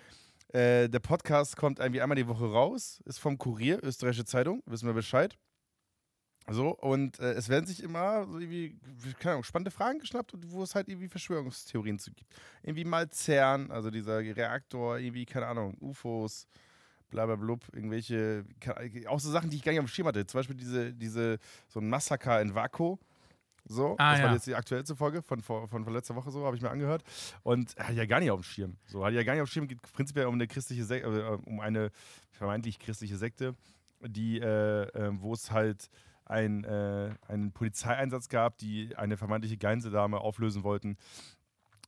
äh, der Podcast kommt irgendwie einmal die Woche raus, ist vom Kurier, österreichische Zeitung, wissen wir Bescheid. So, und äh, es werden sich immer so irgendwie, keine Ahnung, spannende Fragen geschnappt, wo es halt irgendwie Verschwörungstheorien zu gibt. Irgendwie mal CERN, also dieser Reaktor, irgendwie, keine Ahnung, UFOs, blablabla, irgendwelche, auch so Sachen, die ich gar nicht auf dem Schirm hatte. Zum Beispiel diese, diese, so ein Massaker in Vaku. So, Ah, das war ja. jetzt die aktuellste Folge von, von, von letzter Woche so, habe ich mir angehört. Und hatte ich ja gar nicht auf dem Schirm. So, hatte ja gar nicht auf dem Schirm, geht prinzipiell um eine christliche Sekte, äh, um eine vermeintlich christliche Sekte, die, äh, äh, wo es halt ein, äh, einen Polizeieinsatz gab, die eine vermeintliche Geinsendame auflösen wollten,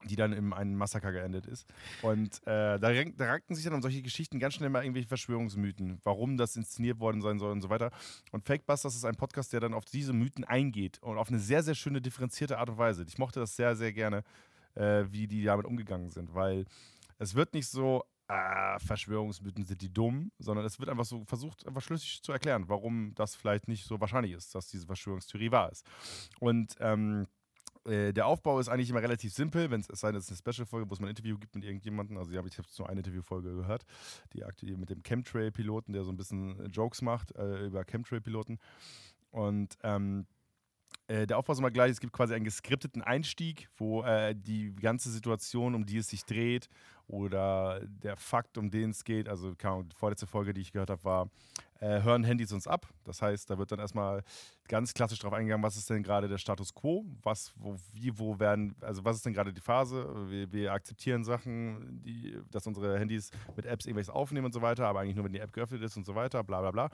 die dann in einem Massaker geendet ist. Und äh, da, da ranken sich dann um solche Geschichten ganz schnell mal irgendwelche Verschwörungsmythen, warum das inszeniert worden sein soll und so weiter. Und Fakebusters ist ein Podcast, der dann auf diese Mythen eingeht und auf eine sehr, sehr schöne, differenzierte Art und Weise. Ich mochte das sehr, sehr gerne, äh, wie die damit umgegangen sind, weil es wird nicht so, ah, Verschwörungsmythen sind die dumm, sondern es wird einfach so versucht, einfach schlüssig zu erklären, warum das vielleicht nicht so wahrscheinlich ist, dass diese Verschwörungstheorie wahr ist. Und ähm, äh, der Aufbau ist eigentlich immer relativ simpel, wenn es sei denn, es ist eine Special-Folge, wo es mal ein Interview gibt mit irgendjemandem. Also, ich habe jetzt nur eine Interviewfolge gehört, die aktuell mit dem Chemtrail-Piloten, der so ein bisschen äh, Jokes macht äh, über Chemtrail-Piloten. Und ähm, äh, der Aufbau ist immer gleich. Es gibt quasi einen geskripteten Einstieg, wo äh, die ganze Situation, um die es sich dreht, oder der Fakt, um den es geht, also die vorletzte Folge, die ich gehört habe, war, äh, hören Handys uns ab. Das heißt, da wird dann erstmal ganz klassisch darauf eingegangen, was ist denn gerade der Status quo, was, wo, wie, wo werden, also was ist denn gerade die Phase? Wir, wir akzeptieren Sachen, die, dass unsere Handys mit Apps irgendwelches aufnehmen und so weiter, aber eigentlich nur, wenn die App geöffnet ist und so weiter, bla bla bla.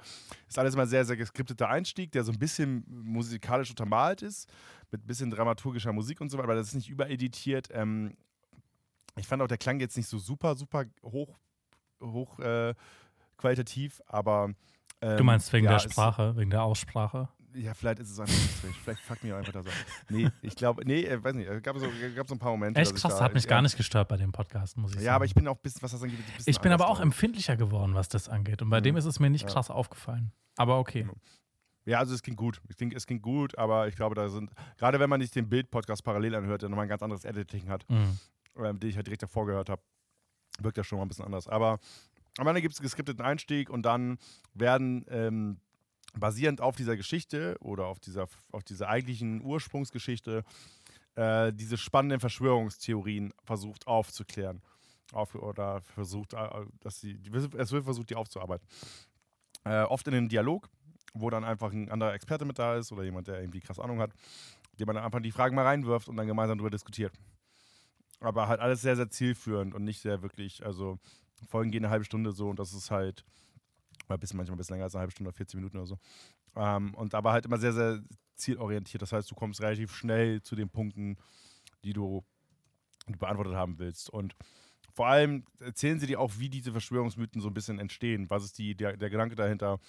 Ist alles immer sehr, sehr geskripteter Einstieg, der so ein bisschen musikalisch untermalt ist, mit ein bisschen dramaturgischer Musik und so weiter, aber das ist nicht übereditiert. Ähm, ich fand auch der Klang jetzt nicht so super, super hoch, hoch äh, qualitativ, aber. ähm, Du meinst wegen ja, der Sprache, wegen der Aussprache? ja, vielleicht ist es einfach strange. Vielleicht mich auch einfach das ab. Nee, ich glaube, nee, äh, weiß nicht. Es gab so, gab so ein paar Momente. Echt ich krass, da, hat mich ja, gar nicht gestört bei dem Podcast, muss ich sagen. Ja, aber ich bin auch, bis, was das angeht, ein bisschen Ich bin aber auch drauf. empfindlicher geworden, was das angeht. Und bei Mhm. dem ist es mir nicht Ja. krass aufgefallen. Aber okay. Ja, also es ging gut. Ich denke, es ging gut, aber ich glaube, da sind, gerade wenn man nicht den Bild-Podcast parallel anhört, der nochmal ein ganz anderes Editing hat, Mhm. Ähm, den ich halt direkt davor gehört habe, wirkt das schon mal ein bisschen anders. Aber am Ende gibt es einen geskripteten Einstieg und dann werden ähm, basierend auf dieser Geschichte oder auf dieser, auf dieser eigentlichen Ursprungsgeschichte äh, diese spannenden Verschwörungstheorien versucht aufzuklären. Auf, oder versucht, äh, dass sie, es wird versucht, die aufzuarbeiten. Äh, oft in einem Dialog, wo dann einfach ein anderer Experte mit da ist oder jemand, der irgendwie krass Ahnung hat, dem man dann einfach die Fragen mal reinwirft und dann gemeinsam darüber diskutiert. Aber halt alles sehr, sehr zielführend und nicht sehr wirklich, also Folgen gehen eine halbe Stunde so und das ist halt, ein bisschen, manchmal ein bisschen länger als eine halbe Stunde, 40 Minuten oder so. Ähm, und aber halt immer sehr, sehr zielorientiert. Das heißt, du kommst relativ schnell zu den Punkten, die du, die du beantwortet haben willst. Und vor allem erzählen sie dir auch, wie diese Verschwörungsmythen so ein bisschen entstehen. Was ist die, der, der Gedanke dahinter?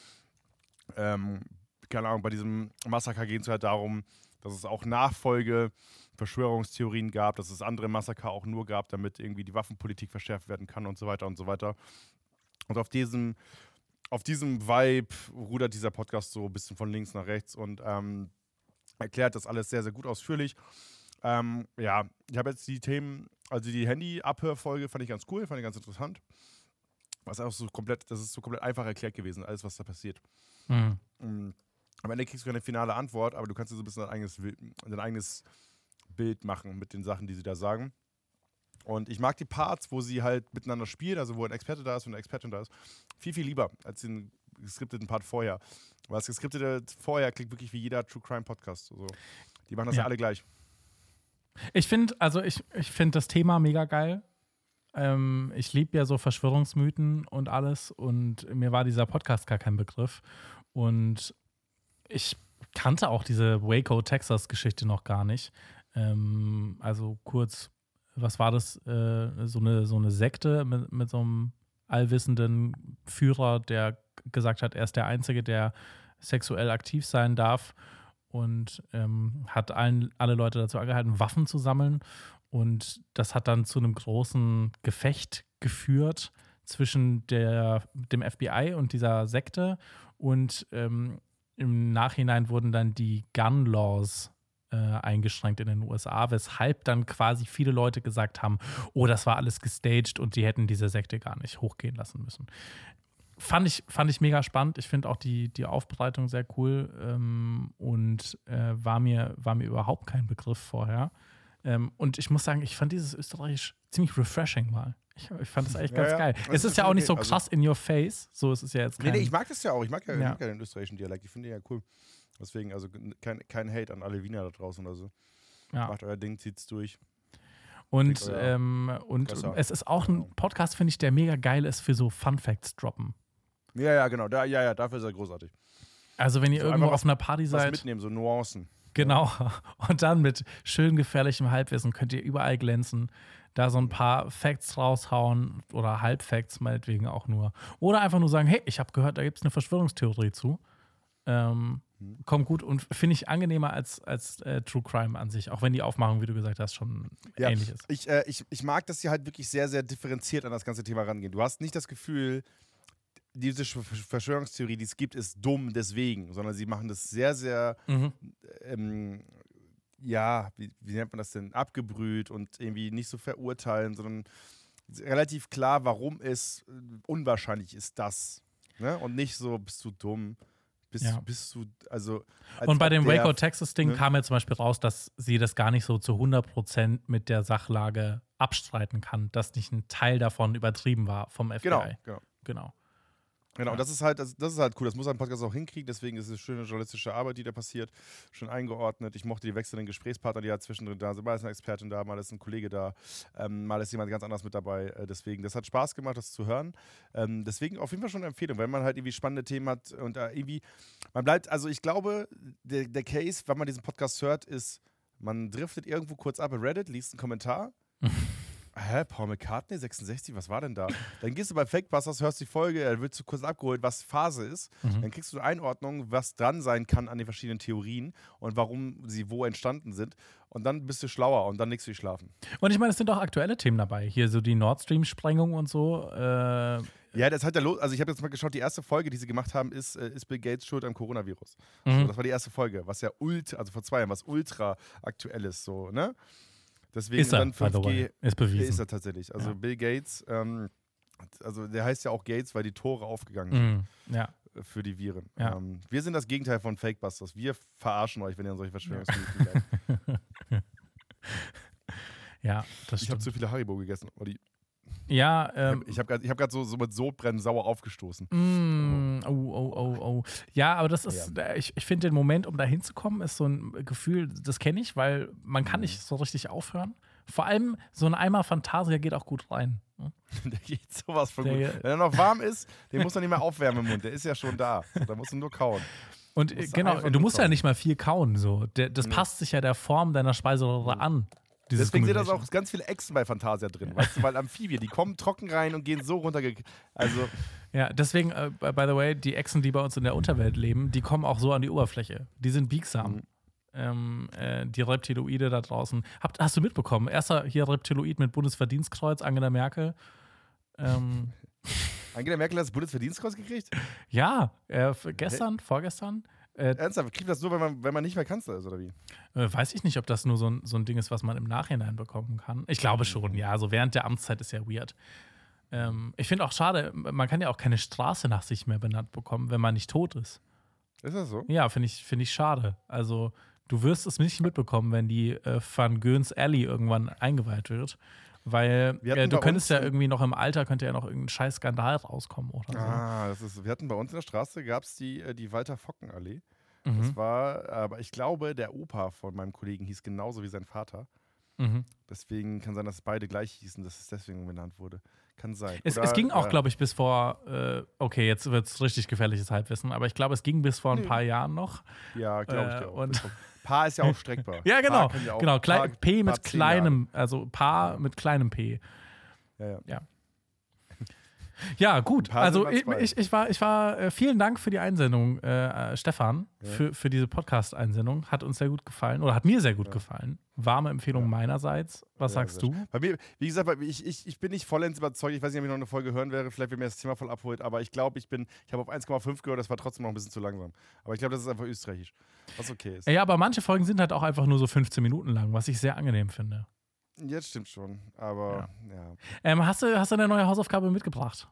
Ähm, keine Ahnung, bei diesem Massaker geht es halt darum, dass es auch Nachfolge Verschwörungstheorien gab, dass es andere Massaker auch nur gab, damit irgendwie die Waffenpolitik verschärft werden kann und so weiter und so weiter. Und auf diesem, auf diesem Vibe rudert dieser Podcast so ein bisschen von links nach rechts und ähm, erklärt das alles sehr, sehr gut ausführlich. Ähm, ja, ich habe jetzt die Themen, also die Handy-Abhörfolge fand ich ganz cool, fand ich ganz interessant. Was auch so komplett, das ist so komplett einfach erklärt gewesen, alles, was da passiert. Mhm. Am Ende kriegst du keine finale Antwort, aber du kannst dir so ein bisschen dein eigenes, dein eigenes Bild machen mit den Sachen, die sie da sagen. Und ich mag die Parts, wo sie halt miteinander spielen, also wo ein Experte da ist und eine Expertin da ist, viel, viel lieber als den geskripteten Part vorher. Weil das geskriptete vorher klingt wirklich wie jeder True Crime Podcast. So. Die machen das ja, Ja. alle gleich. Ich finde, also ich, ich finde das Thema mega geil. Ähm, ich liebe ja so Verschwörungsmythen und alles und mir war dieser Podcast gar kein Begriff. Und ich kannte auch diese Waco, Texas-Geschichte noch gar nicht. Ähm, also kurz, was war das? Äh, so, eine, so eine Sekte mit, mit so einem allwissenden Führer, der gesagt hat, er ist der Einzige, der sexuell aktiv sein darf und ähm, hat allen, alle Leute dazu angehalten, Waffen zu sammeln. Und das hat dann zu einem großen Gefecht geführt zwischen der, dem FBI und dieser Sekte. Und ähm, im Nachhinein wurden dann die Gun Laws äh, eingeschränkt in den USA, weshalb dann quasi viele Leute gesagt haben, oh, das war alles gestaged und die hätten diese Sekte gar nicht hochgehen lassen müssen. fand ich, fand ich mega spannend. Ich finde auch die, die Aufbereitung sehr cool ähm, und äh, war, mir, war mir überhaupt kein Begriff vorher. Ähm, und ich muss sagen, ich fand dieses Österreichisch ziemlich refreshing mal. Ich, ich fand das eigentlich Ja, ganz ja. geil. Das Es ist ist ja auch nicht so. Also- krass in your face. So ist es ja jetzt Nee, kein, nee, ich mag das ja auch. Ich mag ja, ich Ja. mag ja den österreichischen Dialekt. Ich finde den ja cool. Deswegen, also kein, kein Hate an alle Wiener da draußen oder so. ja. Macht euer Ding, zieht's durch. Und, ähm, und es ist auch ein Podcast, finde ich, der mega geil ist für so Fun Facts droppen. Ja, ja, genau. Da, ja, ja, dafür ist er großartig. Also wenn ihr So irgendwo einfach auf einer Party Was seid, mitnehmen, so Nuancen. genau, [LAUGHS] und dann mit schön gefährlichem Halbwissen könnt ihr überall glänzen, da so ein paar Facts raushauen oder Halbfacts meinetwegen auch nur. Oder einfach nur sagen, hey, ich habe gehört, da gibt es eine Verschwörungstheorie zu. Ähm, Mhm. kommt gut und finde ich angenehmer als, als äh, True Crime an sich, auch wenn die Aufmachung, wie du gesagt hast, schon Ja. ähnlich ist. Ich, äh, ich, ich mag, dass sie halt wirklich sehr, sehr differenziert an das ganze Thema rangehen. Du hast nicht das Gefühl, diese Sch- Verschwörungstheorie, die es gibt, ist dumm deswegen, sondern sie machen das sehr, sehr, Mhm. ähm, ja, wie, wie nennt man das denn, abgebrüht und irgendwie nicht so verurteilen, sondern relativ klar, warum es äh, unwahrscheinlich ist, das. Ne? Und nicht so, bist du dumm, bist, Ja. du, bist du, also. als Und bei dem Waco Texas-Ding ne? kam ja zum Beispiel raus, dass sie das gar nicht so zu 100% mit der Sachlage abstreiten kann, dass nicht ein Teil davon übertrieben war vom FBI. Genau, genau. genau. Genau, Ja. das ist halt, das, das ist halt cool. Das muss ein Podcast auch hinkriegen. Deswegen ist es schöne journalistische Arbeit, die da passiert. Schön eingeordnet. Ich mochte die wechselnden Gesprächspartner, die ja zwischendrin da sind. Mal ist eine Expertin da, mal ist ein Kollege da, ähm, mal ist jemand ganz anders mit dabei. Äh, deswegen, das hat Spaß gemacht, das zu hören. Ähm, deswegen auf jeden Fall schon eine Empfehlung, wenn man halt irgendwie spannende Themen hat und da irgendwie, man bleibt, also ich glaube, der, der Case, wenn man diesen Podcast hört, ist, man driftet irgendwo kurz ab in Reddit, liest einen Kommentar. Hä, Paul McCartney, 66, was war denn da? [LAUGHS] Dann gehst du bei Fakebusters, hörst die Folge, dann wird zu kurz abgeholt, was Phase ist. Mhm. Dann kriegst du eine Einordnung, was dran sein kann an den verschiedenen Theorien und warum sie wo entstanden sind. Und dann bist du schlauer und dann legst du dich schlafen. Und ich meine, es sind auch aktuelle Themen dabei. Hier so die Nord Stream-Sprengung und so. Äh, Ja, das hat ja los. Also ich habe jetzt mal geschaut, die erste Folge, die sie gemacht haben, ist, äh, ist Bill Gates schuld am Coronavirus. So, Mhm. das war die erste Folge, was ja ultra, also vor zwei Jahren, was ultra aktuell ist, so, ne? Deswegen ist er, dann by the 5G. way. Ist bewiesen. Ist er tatsächlich. Also Ja. Bill Gates, ähm, also der heißt ja auch Gates, weil die Tore aufgegangen sind. Mhm. Ja. äh, für die Viren. Ja. Ähm, wir sind das Gegenteil von Fakebusters. Wir verarschen euch, wenn ihr an solche Verschwörungstheorien glaubt. [LAUGHS] ja, das Ich habe stimmt. zu viele Haribo gegessen. Olli. Ja, ähm, ich habe gerade ich hab grad so, so mit Sodbrennen sauer aufgestoßen. Mm, oh, oh, oh, oh. Ja, aber das ist, äh, ich, ich finde den Moment, um da hinzukommen, ist so ein Gefühl, das kenne ich, weil man Mhm. kann nicht so richtig aufhören. Vor allem so ein Eimer Fantasia geht auch gut rein. ne? [LAUGHS] Der geht sowas von Der- gut. Wenn er noch warm ist, den muss er nicht mehr aufwärmen im Mund. Der ist ja schon da. So, da musst du nur kauen. Und äh, musst du genau, du musst ja kauen. nicht mal viel kauen. So. Der, das Nee. passt sich ja der Form deiner Speiseröhre an. Dieses Deswegen sind da auch ganz viele Echsen bei Fantasia drin. Weißt du, weil Amphibien, die kommen trocken rein und gehen so runter. Also, Ja, deswegen, äh, by the way, die Echsen, die bei uns in der Unterwelt leben, die kommen auch so an die Oberfläche. Die sind biegsam. Mhm. Ähm, äh, die Reptiloide da draußen. Habt, hast du mitbekommen? Erster hier Reptiloid mit Bundesverdienstkreuz, Angela Merkel. Ähm, [LAUGHS] Angela Merkel hat das Bundesverdienstkreuz gekriegt? ja, äh, gestern, vorgestern. Äh, Ernsthaft, kriegt das nur, wenn man, wenn man nicht mehr Kanzler ist, oder wie? äh, weiß ich nicht, ob das nur so ein, so ein Ding ist, was man im Nachhinein bekommen kann. Ich glaube schon, ja. Also während der Amtszeit ist ja weird. Ähm, ich finde auch schade, man kann ja auch keine Straße nach sich mehr benannt bekommen, wenn man nicht tot ist. Ist das so? Ja, finde ich, find ich schade. Also, du wirst es nicht mitbekommen, wenn die äh, Van Goens Alley irgendwann eingeweiht wird. Weil äh, du könntest ja irgendwie noch im Alter, könnte ja noch irgendein scheiß Skandal rauskommen oder so. Ah, das ist, wir hatten bei uns in der Straße, gab es die, äh, die Walter-Focken-Allee. Mhm. Das war, aber ich glaube, der Opa von meinem Kollegen hieß genauso wie sein Vater. Mhm. Deswegen kann sein, dass beide gleich hießen, dass es deswegen benannt wurde. Kann sein. Es, Oder, es ging auch, ja, glaube ich, bis vor, äh, okay, jetzt wird es richtig gefährliches Halbwissen, aber ich glaube, es ging bis vor ein Nee. paar Jahren noch. Ja, glaube ich äh, dir auch. und- Paar ist ja auch streckbar. [LAUGHS] Ja, genau. Ja genau. Paar- P mit Paar kleinem, also Paar mit kleinem P. Ja, ja. Ja, gut. Paar Also ich, ich, ich war, ich war äh, vielen Dank für die Einsendung, äh, äh, Stefan, Ja. für, für diese Podcast-Einsendung. Hat uns sehr gut gefallen oder hat mir sehr gut Ja. gefallen. Warme Empfehlung Ja. meinerseits. Was Ja, sagst du? Bei mir, wie gesagt, ich, ich, ich bin nicht vollends überzeugt. Ich weiß nicht, ob ich noch eine Folge hören werde. Vielleicht, wenn mir das Thema voll abholt. Aber ich glaube, ich bin, ich habe auf 1,5 gehört. Das war trotzdem noch ein bisschen zu langsam. Aber ich glaube, das ist einfach österreichisch. Was okay ist. Ja, aber manche Folgen sind halt auch einfach nur so 15 Minuten lang, was ich sehr angenehm finde. Jetzt stimmt schon. Aber ja. Ähm, hast, du, hast du eine neue Hausaufgabe mitgebracht?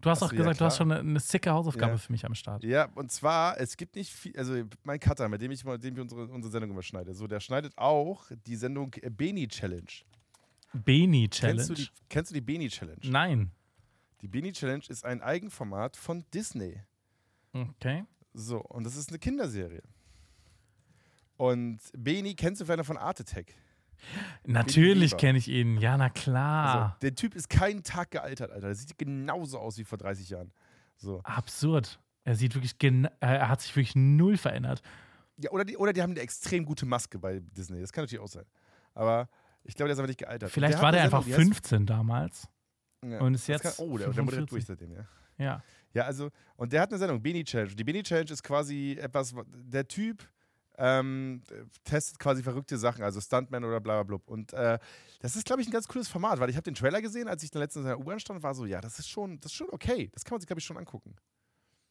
Du hast Ach auch so, ja, gesagt, du hast schon eine, eine sicke Hausaufgabe Ja. für mich am Start. Ja, und zwar, es gibt nicht viel, also mein Cutter, mit dem ich, mal- mit dem ich unsere, unsere Sendung immer schneide, so, der schneidet auch die Sendung äh, Beni Challenge. Beni Challenge. Kennst du die, kennst du die Beni Challenge? Nein. Die Beni Challenge ist ein Eigenformat von Disney. Okay. So, und das ist eine Kinderserie. Und Beni kennst du vielleicht noch von Art Attack. Natürlich kenne ich ihn. Ja, na klar. Also, der Typ ist keinen Tag gealtert, Alter. Der sieht genauso aus wie vor 30 Jahren. So. Absurd. Er sieht wirklich, äh, er hat sich wirklich null verändert. Ja, oder, die, oder die haben eine extrem gute Maske bei Disney. Das kann natürlich auch sein. Aber ich glaube, der ist aber nicht gealtert. Vielleicht hat war der einfach Sendung, die heißt- 15 damals. Ja, und ist jetzt Kann, oh, der, der moderiert 45. durch seitdem, ja. Ja. Ja, also, und der hat eine Sendung, Beni Challenge. Die Beni Challenge ist quasi etwas, wa- der Typ ähm, testet quasi verrückte Sachen, also Stuntman oder bla bla bla. Und äh, das ist, glaube ich, ein ganz cooles Format, weil ich habe den Trailer gesehen, als ich dann letztens in der U-Bahn stand, war so, ja, das ist schon, das ist schon okay. Das kann man sich, glaube ich, schon angucken.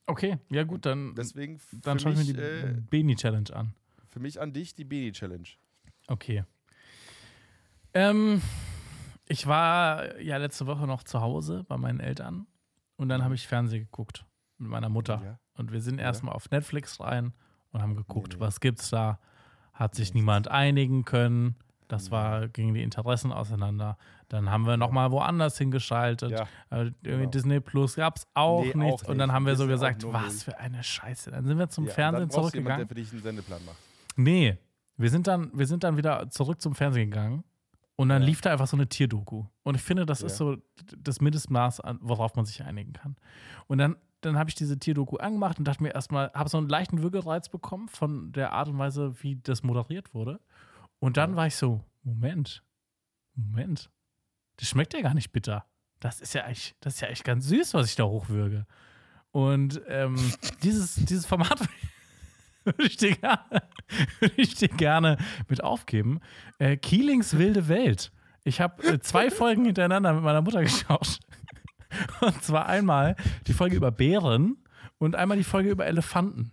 Okay, ja gut, dann, Deswegen dann schaue ich mir die äh, Beni Challenge an. für mich an dich die Beni Challenge. Okay. Ähm, ich war ja letzte Woche noch zu Hause bei meinen Eltern und dann habe ich Fernsehen geguckt mit meiner Mutter. Ja. Und wir sind erstmal auf Netflix rein und haben geguckt, nee. was gibt's da. Hat sich niemand einigen können. Das war, gingen die Interessen auseinander. Dann haben wir nochmal woanders hingeschaltet. Ja, Äh, genau. Disney Plus gab es auch Nee, nichts. auch Und dann haben wir so gesagt, was für eine Scheiße. Dann sind wir zum Ja, Fernsehen dann zurückgegangen. jemanden, der für dich einen Sendeplan macht. Nee, wir sind dann, wir sind dann wieder zurück zum Fernsehen gegangen und dann Ja. lief da einfach so eine Tierdoku. Und ich finde, das ist so das Mindestmaß, worauf man sich einigen kann. Und dann, dann habe ich diese Tierdoku angemacht und dachte mir erstmal, habe so einen leichten Würgereiz bekommen von der Art und Weise, wie das moderiert wurde. Und dann war ich so, Moment, Moment, das schmeckt ja gar nicht bitter. Das ist ja echt, das ist ja echt ganz süß, was ich da hochwürge. Und ähm, [LAUGHS] dieses, dieses Format [LAUGHS] würde ich dir gerne, würde ich dir gerne mit aufgeben. Äh, Keelings wilde Welt. Ich habe äh, zwei Folgen hintereinander mit meiner Mutter geschaut. [LAUGHS] Und zwar einmal die Folge über Bären und einmal die Folge über Elefanten.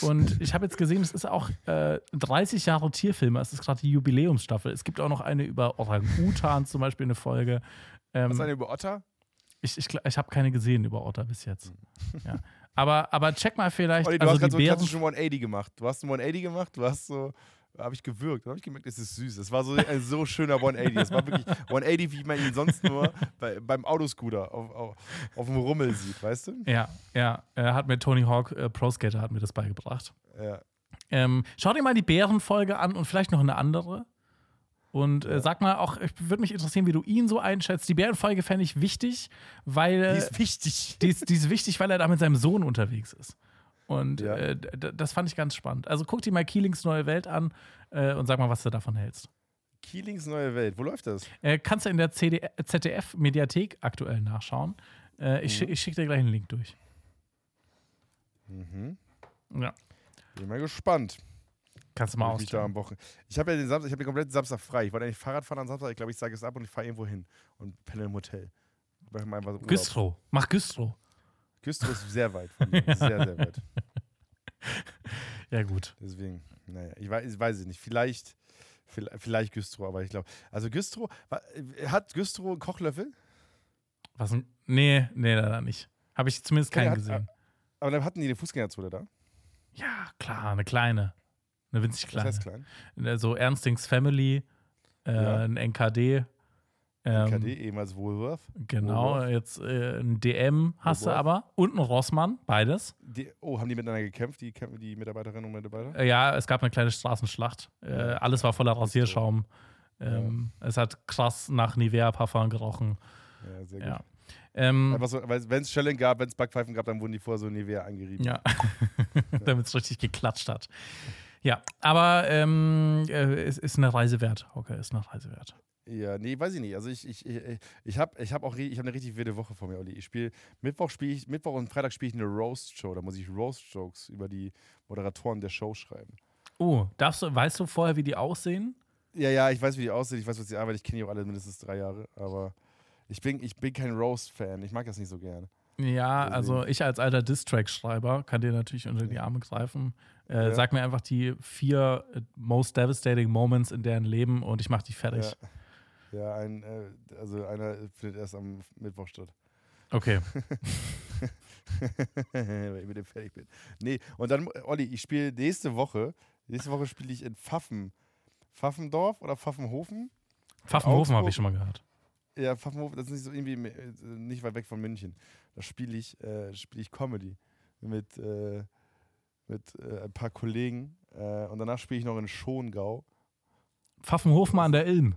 Und ich habe jetzt gesehen, es ist auch äh, 30 Jahre Tierfilme. Es ist gerade die Jubiläumsstaffel. Es gibt auch noch eine über Orang-Utans zum Beispiel eine Folge. Ähm, Was ist eine über Otter? ich ich, ich habe keine gesehen über Otter bis jetzt. Ja. Aber, aber check mal vielleicht. Olli, du also hast gerade so einen klassischen 180 gemacht. Du hast einen 180 gemacht, du hast so, habe ich gewürgt, da habe ich gemerkt, es ist süß. Es war so ein so schöner 180. Es war wirklich 180, wie man ihn sonst nur bei, beim Autoscooter auf, auf, auf dem Rummel sieht, weißt du? Ja, ja. Er hat mir Tony Hawk, äh, Pro Skater, hat mir das beigebracht. Ja. Ähm, schau dir mal die Bärenfolge an und vielleicht noch eine andere. Und äh, sag mal auch, ich würde mich interessieren, wie du ihn so einschätzt. Die Bärenfolge fände ich wichtig, weil Die äh, ist wichtig. die ist, die ist wichtig, weil er da mit seinem Sohn unterwegs ist. Und Ja. äh, das fand ich ganz spannend. Also guck dir mal Keelings neue Welt an äh, und sag mal, was du davon hältst. Keelings neue Welt. Wo läuft das? Äh, kannst du in der ZDF-Mediathek aktuell nachschauen. Äh, ich ich schicke dir gleich einen Link durch. Mhm. Ja, Bin mal gespannt. kannst du mal ich da am Wochen. Ich habe ja den Samstag, ich habe den kompletten Samstag frei. Ich wollte eigentlich Fahrrad fahren am Samstag. Ich glaube, ich sage es ab und ich fahre irgendwo hin und penne im Hotel. Güstrow. Mach Güstrow. Güstrow ist sehr weit von mir. [LAUGHS] Sehr, sehr weit. [LAUGHS] Ja, gut. Deswegen, naja, ich weiß, ich weiß es nicht. Vielleicht, vielleicht, vielleicht Güstrow, aber ich glaube. Also Güstrow, äh, hat Güstrow einen Kochlöffel? Was? Nee, nee, leider nicht. Habe ich zumindest keinen hat- gesehen. Aber dann hatten die eine Fußgängerzone da. Ja, klar, eine kleine. Eine winzig kleine. heißt klein. Äh, So Ernstings Family, äh, Ja. ein NKD. Ähm, KD, ehemals Woolworth. Genau, Woolworth. jetzt äh, ein DM hast du Woolworth. aber und ein Rossmann, beides. Die, oh, haben die miteinander gekämpft, die, die Mitarbeiterinnen und Mitarbeiter? Äh, ja, es gab eine kleine Straßenschlacht. Äh, Ja. alles war voller Rasierschaum. Ähm, Es hat krass nach Nivea-Parfum gerochen. Ja, sehr gut. Ja. Ähm, so, wenn es Schellen gab, wenn es Backpfeifen gab, dann wurden die vorher so Nivea angerieben. ja. [LAUGHS] [LAUGHS] Damit es richtig geklatscht hat. Ja, aber ähm, äh, es ist eine Reise wert. Okay, ist eine Reise wert. Ja, nee, weiß ich nicht. Also ich, ich, ich, ich habe ich hab auch ich hab eine richtig wilde Woche vor mir, Olli. Ich spiele Mittwoch spiele ich Mittwoch und Freitag spiele ich eine Roast Show. Da muss ich Roast Jokes über die Moderatoren der Show schreiben. Oh, darfst du, weißt du vorher, wie die aussehen? Ja, ja, ich weiß, wie die aussehen, ich weiß, was die arbeiten. Ich kenne die auch alle mindestens drei Jahre, aber ich bin, ich bin kein Roast-Fan. Ich mag das nicht so gerne. Ja, also ich als alter Distrack-Schreiber kann dir natürlich unter die Arme greifen. Äh, Ja. Sag mir einfach die vier äh, most devastating Moments in deren Leben und ich mach die fertig. Ja, ja ein, äh, also einer findet erst am Mittwoch statt. Okay. [LAUGHS] Weil ich mit dem fertig bin. Nee, und dann, Olli, ich spiele nächste Woche, nächste Woche spiele ich in Pfaffen. Pfaffendorf oder Pfaffenhofen? Pfaffenhofen habe ich schon mal gehört. Ja, Pfaffenhofen, das ist nicht so irgendwie äh, nicht weit weg von München. Da spiele ich, äh, spiele ich Comedy mit, äh, mit äh, ein paar Kollegen. Äh, und danach spiele ich noch in Schongau. Pfaffenhofen an der Ilm.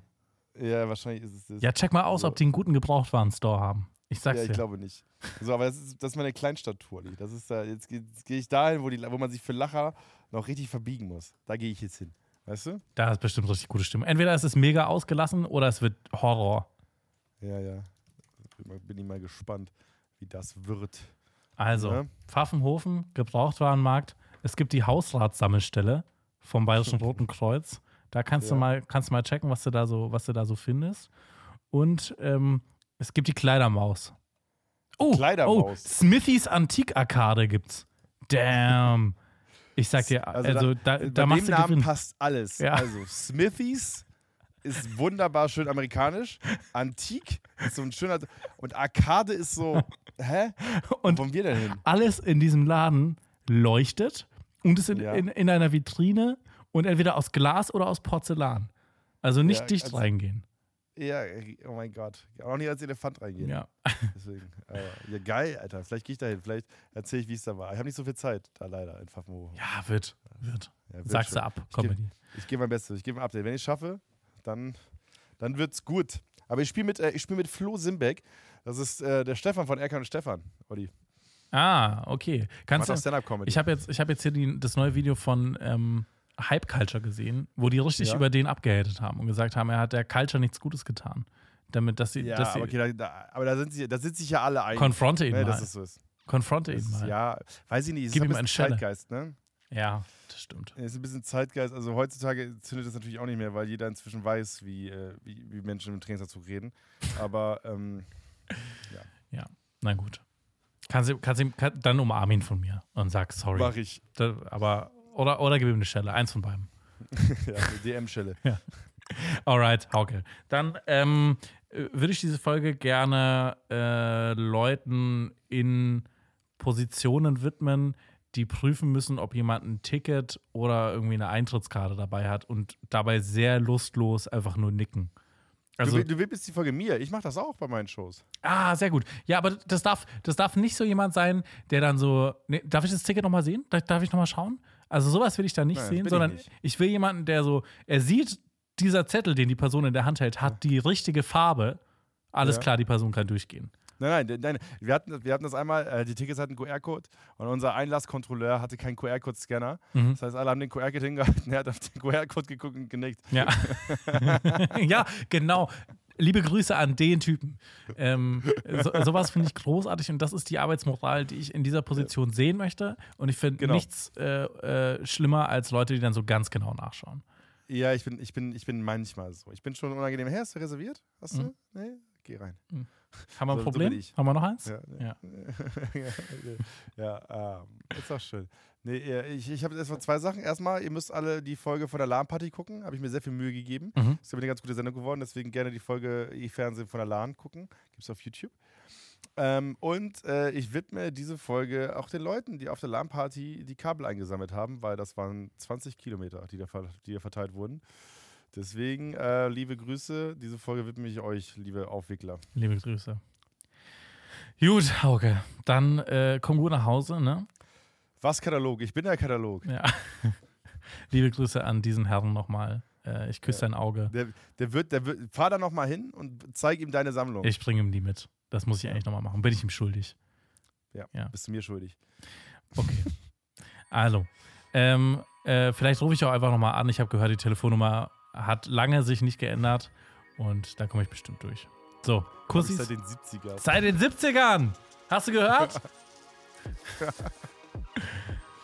Ja, wahrscheinlich ist es das. Ja, check mal aus, ob die einen guten Gebrauchtwarenstore haben. Ich sag's ja, ich dir. glaube nicht. So, aber das ist, das ist meine Kleinstadttour. Das ist da, jetzt, jetzt gehe ich dahin, wo, die, wo man sich für Lacher noch richtig verbiegen muss. Da gehe ich jetzt hin. Weißt du? Da ist bestimmt richtig gute Stimmung. Entweder ist es mega ausgelassen oder es wird Horror. Ja, ja. Bin, ich mal gespannt, wie das wird. Also, Ja. Pfaffenhofen, Gebrauchtwarenmarkt. Es gibt die Hausratssammelstelle vom Bayerischen [LAUGHS] Roten Kreuz. Da kannst du Ja. mal, kannst du mal checken, was du da so, was du da so findest. Und ähm, es gibt die Kleidermaus. Oh, Kleidermaus. Oh, Smithies Antik-Arkade gibt's. Damn. Ich sag dir, Also also, da- da, Bei da machst dem du Namen Gewinn. passt alles. Ja. Also Smithies ist wunderbar schön amerikanisch. Antik ist so ein schöner. Und Arcade ist so. Hä? Und Wo wollen wir denn hin? alles in diesem Laden leuchtet und ist in, Ja. in, in einer Vitrine und entweder aus Glas oder aus Porzellan. Also nicht Ja, dicht also- reingehen. Ja, oh mein Gott. Auch nicht als Elefant reingehen. Ja. [LAUGHS] Deswegen. Aber, ja, geil, Alter. Vielleicht gehe ich da hin. Vielleicht erzähle ich, wie es da war. Ich habe nicht so viel Zeit da leider in Pfaffenhofen. Ja, wird. Wird. Ja, wird Sagst du ab, Ich geb- Comedy. Ich gebe mein Bestes. Ich gebe ein Update. Wenn ich es schaffe, dann, dann wird's gut. Aber ich spiele mit, äh, ich spiel mit Flo Simbeck. Das ist äh, der Stefan von Erkan und Stefan. Olli. Ah, okay. Kannst du, Stand-Up-Comedy. ich habe jetzt, ich hab jetzt hier die, das neue Video von ähm, Hype Culture gesehen, wo die richtig Ja. über den abgehatet haben und gesagt haben, er hat der Culture nichts Gutes getan. Damit, dass sie, ja, dass sie okay, da, aber da sind, sie, da sind sich ja alle einig. konfronte ihn ne, mal. dass es so ist. konfronte Das ihn ist mal. ja, weiß ich nicht, es Gib ist ihm ein eine bisschen Schelle. Zeitgeist, ne? ja, das stimmt. Es ist ein bisschen Zeitgeist. Also heutzutage zündet das natürlich auch nicht mehr, weil jeder inzwischen weiß, wie, äh, wie, wie Menschen im Trainingsanzug reden. Aber ähm, Na gut. Kannst du, kannst du, ihm- kann, dann umarm ihn von mir und sag sorry. mach ich. Da, aber, oder, oder gib ihm eine Stelle. Eins von beiden. [LAUGHS] Ja, eine DM-Schelle. Alright, Hauke. Dann ähm, äh, würde ich diese Folge gerne äh, Leuten in Positionen widmen, die prüfen müssen, ob jemand ein Ticket oder irgendwie eine Eintrittskarte dabei hat und dabei sehr lustlos einfach nur nicken. Also, du, du widmest die Folge mir. Ich mache das auch bei meinen Shows. ah, sehr gut. Ja, aber das darf, das darf nicht so jemand sein, der dann so. Nee, darf ich das Ticket nochmal sehen? Darf, darf ich nochmal schauen? Also, sowas will ich da nicht Nein, sehen, bin ich sondern nicht. ich will jemanden, der so. Er sieht, dieser Zettel, den die Person in der Hand hält, hat die richtige Farbe. Alles Ja. klar, die Person kann durchgehen. Nein, nein, nein. Wir hatten, wir hatten das einmal, äh, die Tickets hatten einen QR-Code und unser Einlasskontrolleur hatte keinen QR-Code-Scanner. Mhm. Das heißt, alle haben den QR-Code hingehalten, [LAUGHS] er hat auf den QR-Code geguckt und genickt. Ja. [LAUGHS] ja, genau. Liebe Grüße an den Typen. Ähm, so, sowas finde ich großartig und das ist die Arbeitsmoral, die ich in dieser Position sehen möchte. Und ich finde Genau. nichts äh, äh, schlimmer als Leute, die dann so ganz genau nachschauen. Ja, ich bin, ich bin, ich bin manchmal so. Ich bin schon unangenehm. Hey, hast du reserviert? Hast du? Mhm. Nee? Geh rein. Haben wir ein So- so Problem? ich. Haben wir noch eins? Ja, Ja. ja, [LAUGHS] ähm, ist auch schön. Nee, ich, ich habe jetzt erstmal zwei Sachen. Erstmal, ihr müsst alle die Folge von der LAN-Party gucken. Habe ich mir sehr viel Mühe gegeben. Mhm. Ist aber eine ganz gute Sendung geworden, deswegen gerne die Folge E-Fernsehen von der LAN gucken. Gibt es auf YouTube. Ähm, und äh, ich widme diese Folge auch den Leuten, die auf der LAN-Party die Kabel eingesammelt haben, weil das waren 20 Kilometer, die da, die da verteilt wurden. Deswegen, äh, liebe Grüße, diese Folge widme ich euch, liebe Aufwickler. Liebe Grüße. Gut, Hauke. Dann äh, komm gut nach Hause, ne? Was Katalog? Ich bin der Katalog. Ja. [LAUGHS] Liebe Grüße an diesen Herrn nochmal. Äh, ich küsse dein Auge. Der, der wird, der wird, fahr da nochmal hin und zeig ihm deine Sammlung. Ich bringe ihm die mit. Das muss ich eigentlich nochmal machen. Bin ich ihm schuldig. ja, ja. bist du mir schuldig. Okay. Also, ähm, äh, vielleicht rufe ich auch einfach nochmal an. Ich habe gehört, die Telefonnummer hat lange sich nicht geändert und da komme ich bestimmt durch. So, Kussi. Kussis. Seit den 70er. Seit den 70ern! Hast du gehört? [LAUGHS]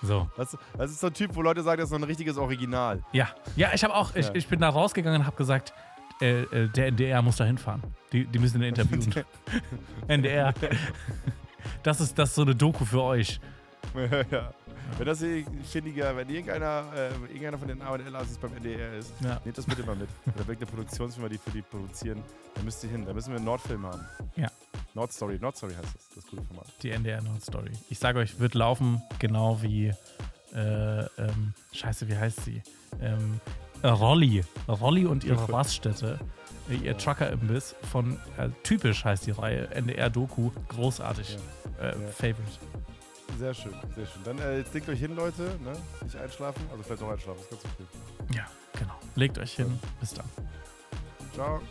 so, Das, das ist so ein Typ, wo Leute sagen, das ist so ein richtiges Original. ja. Ja, ich habe auch, ich, Ja. ich bin da rausgegangen und habe gesagt, äh, äh, der NDR muss da hinfahren. Die, die müssen den interviewen. [LAUGHS] NDR. Das ist, das ist so eine Doku für euch. [LAUGHS] ja. Wenn das findiger, wenn irgendeiner, äh, irgendeiner von den A&L-Assis beim NDR ist, Ja. nehmt das bitte mal mit. [LAUGHS] Oder wirklich eine Produktionsfirma, die für die produzieren. Da müsst ihr hin. Da müssen wir einen Nordfilm haben. Nordstory, Nordstory heißt das, das coole Format. Die NDR Nord Story. Ich sage euch, wird laufen, genau wie. Äh, ähm, scheiße, wie heißt sie? Ähm, äh, Rolli. Rolli und ihre Raststätte. Äh, ihr Trucker-Imbiss von. Äh, typisch heißt die Reihe. NDR-Doku. Großartig. Äh, Ja. Favorite. Sehr schön, sehr schön. Dann äh, legt euch hin, Leute. Ne? Nicht einschlafen. Also vielleicht noch einschlafen, ist ganz okay. Ja, genau. Legt euch hin. Bis dann. Ciao.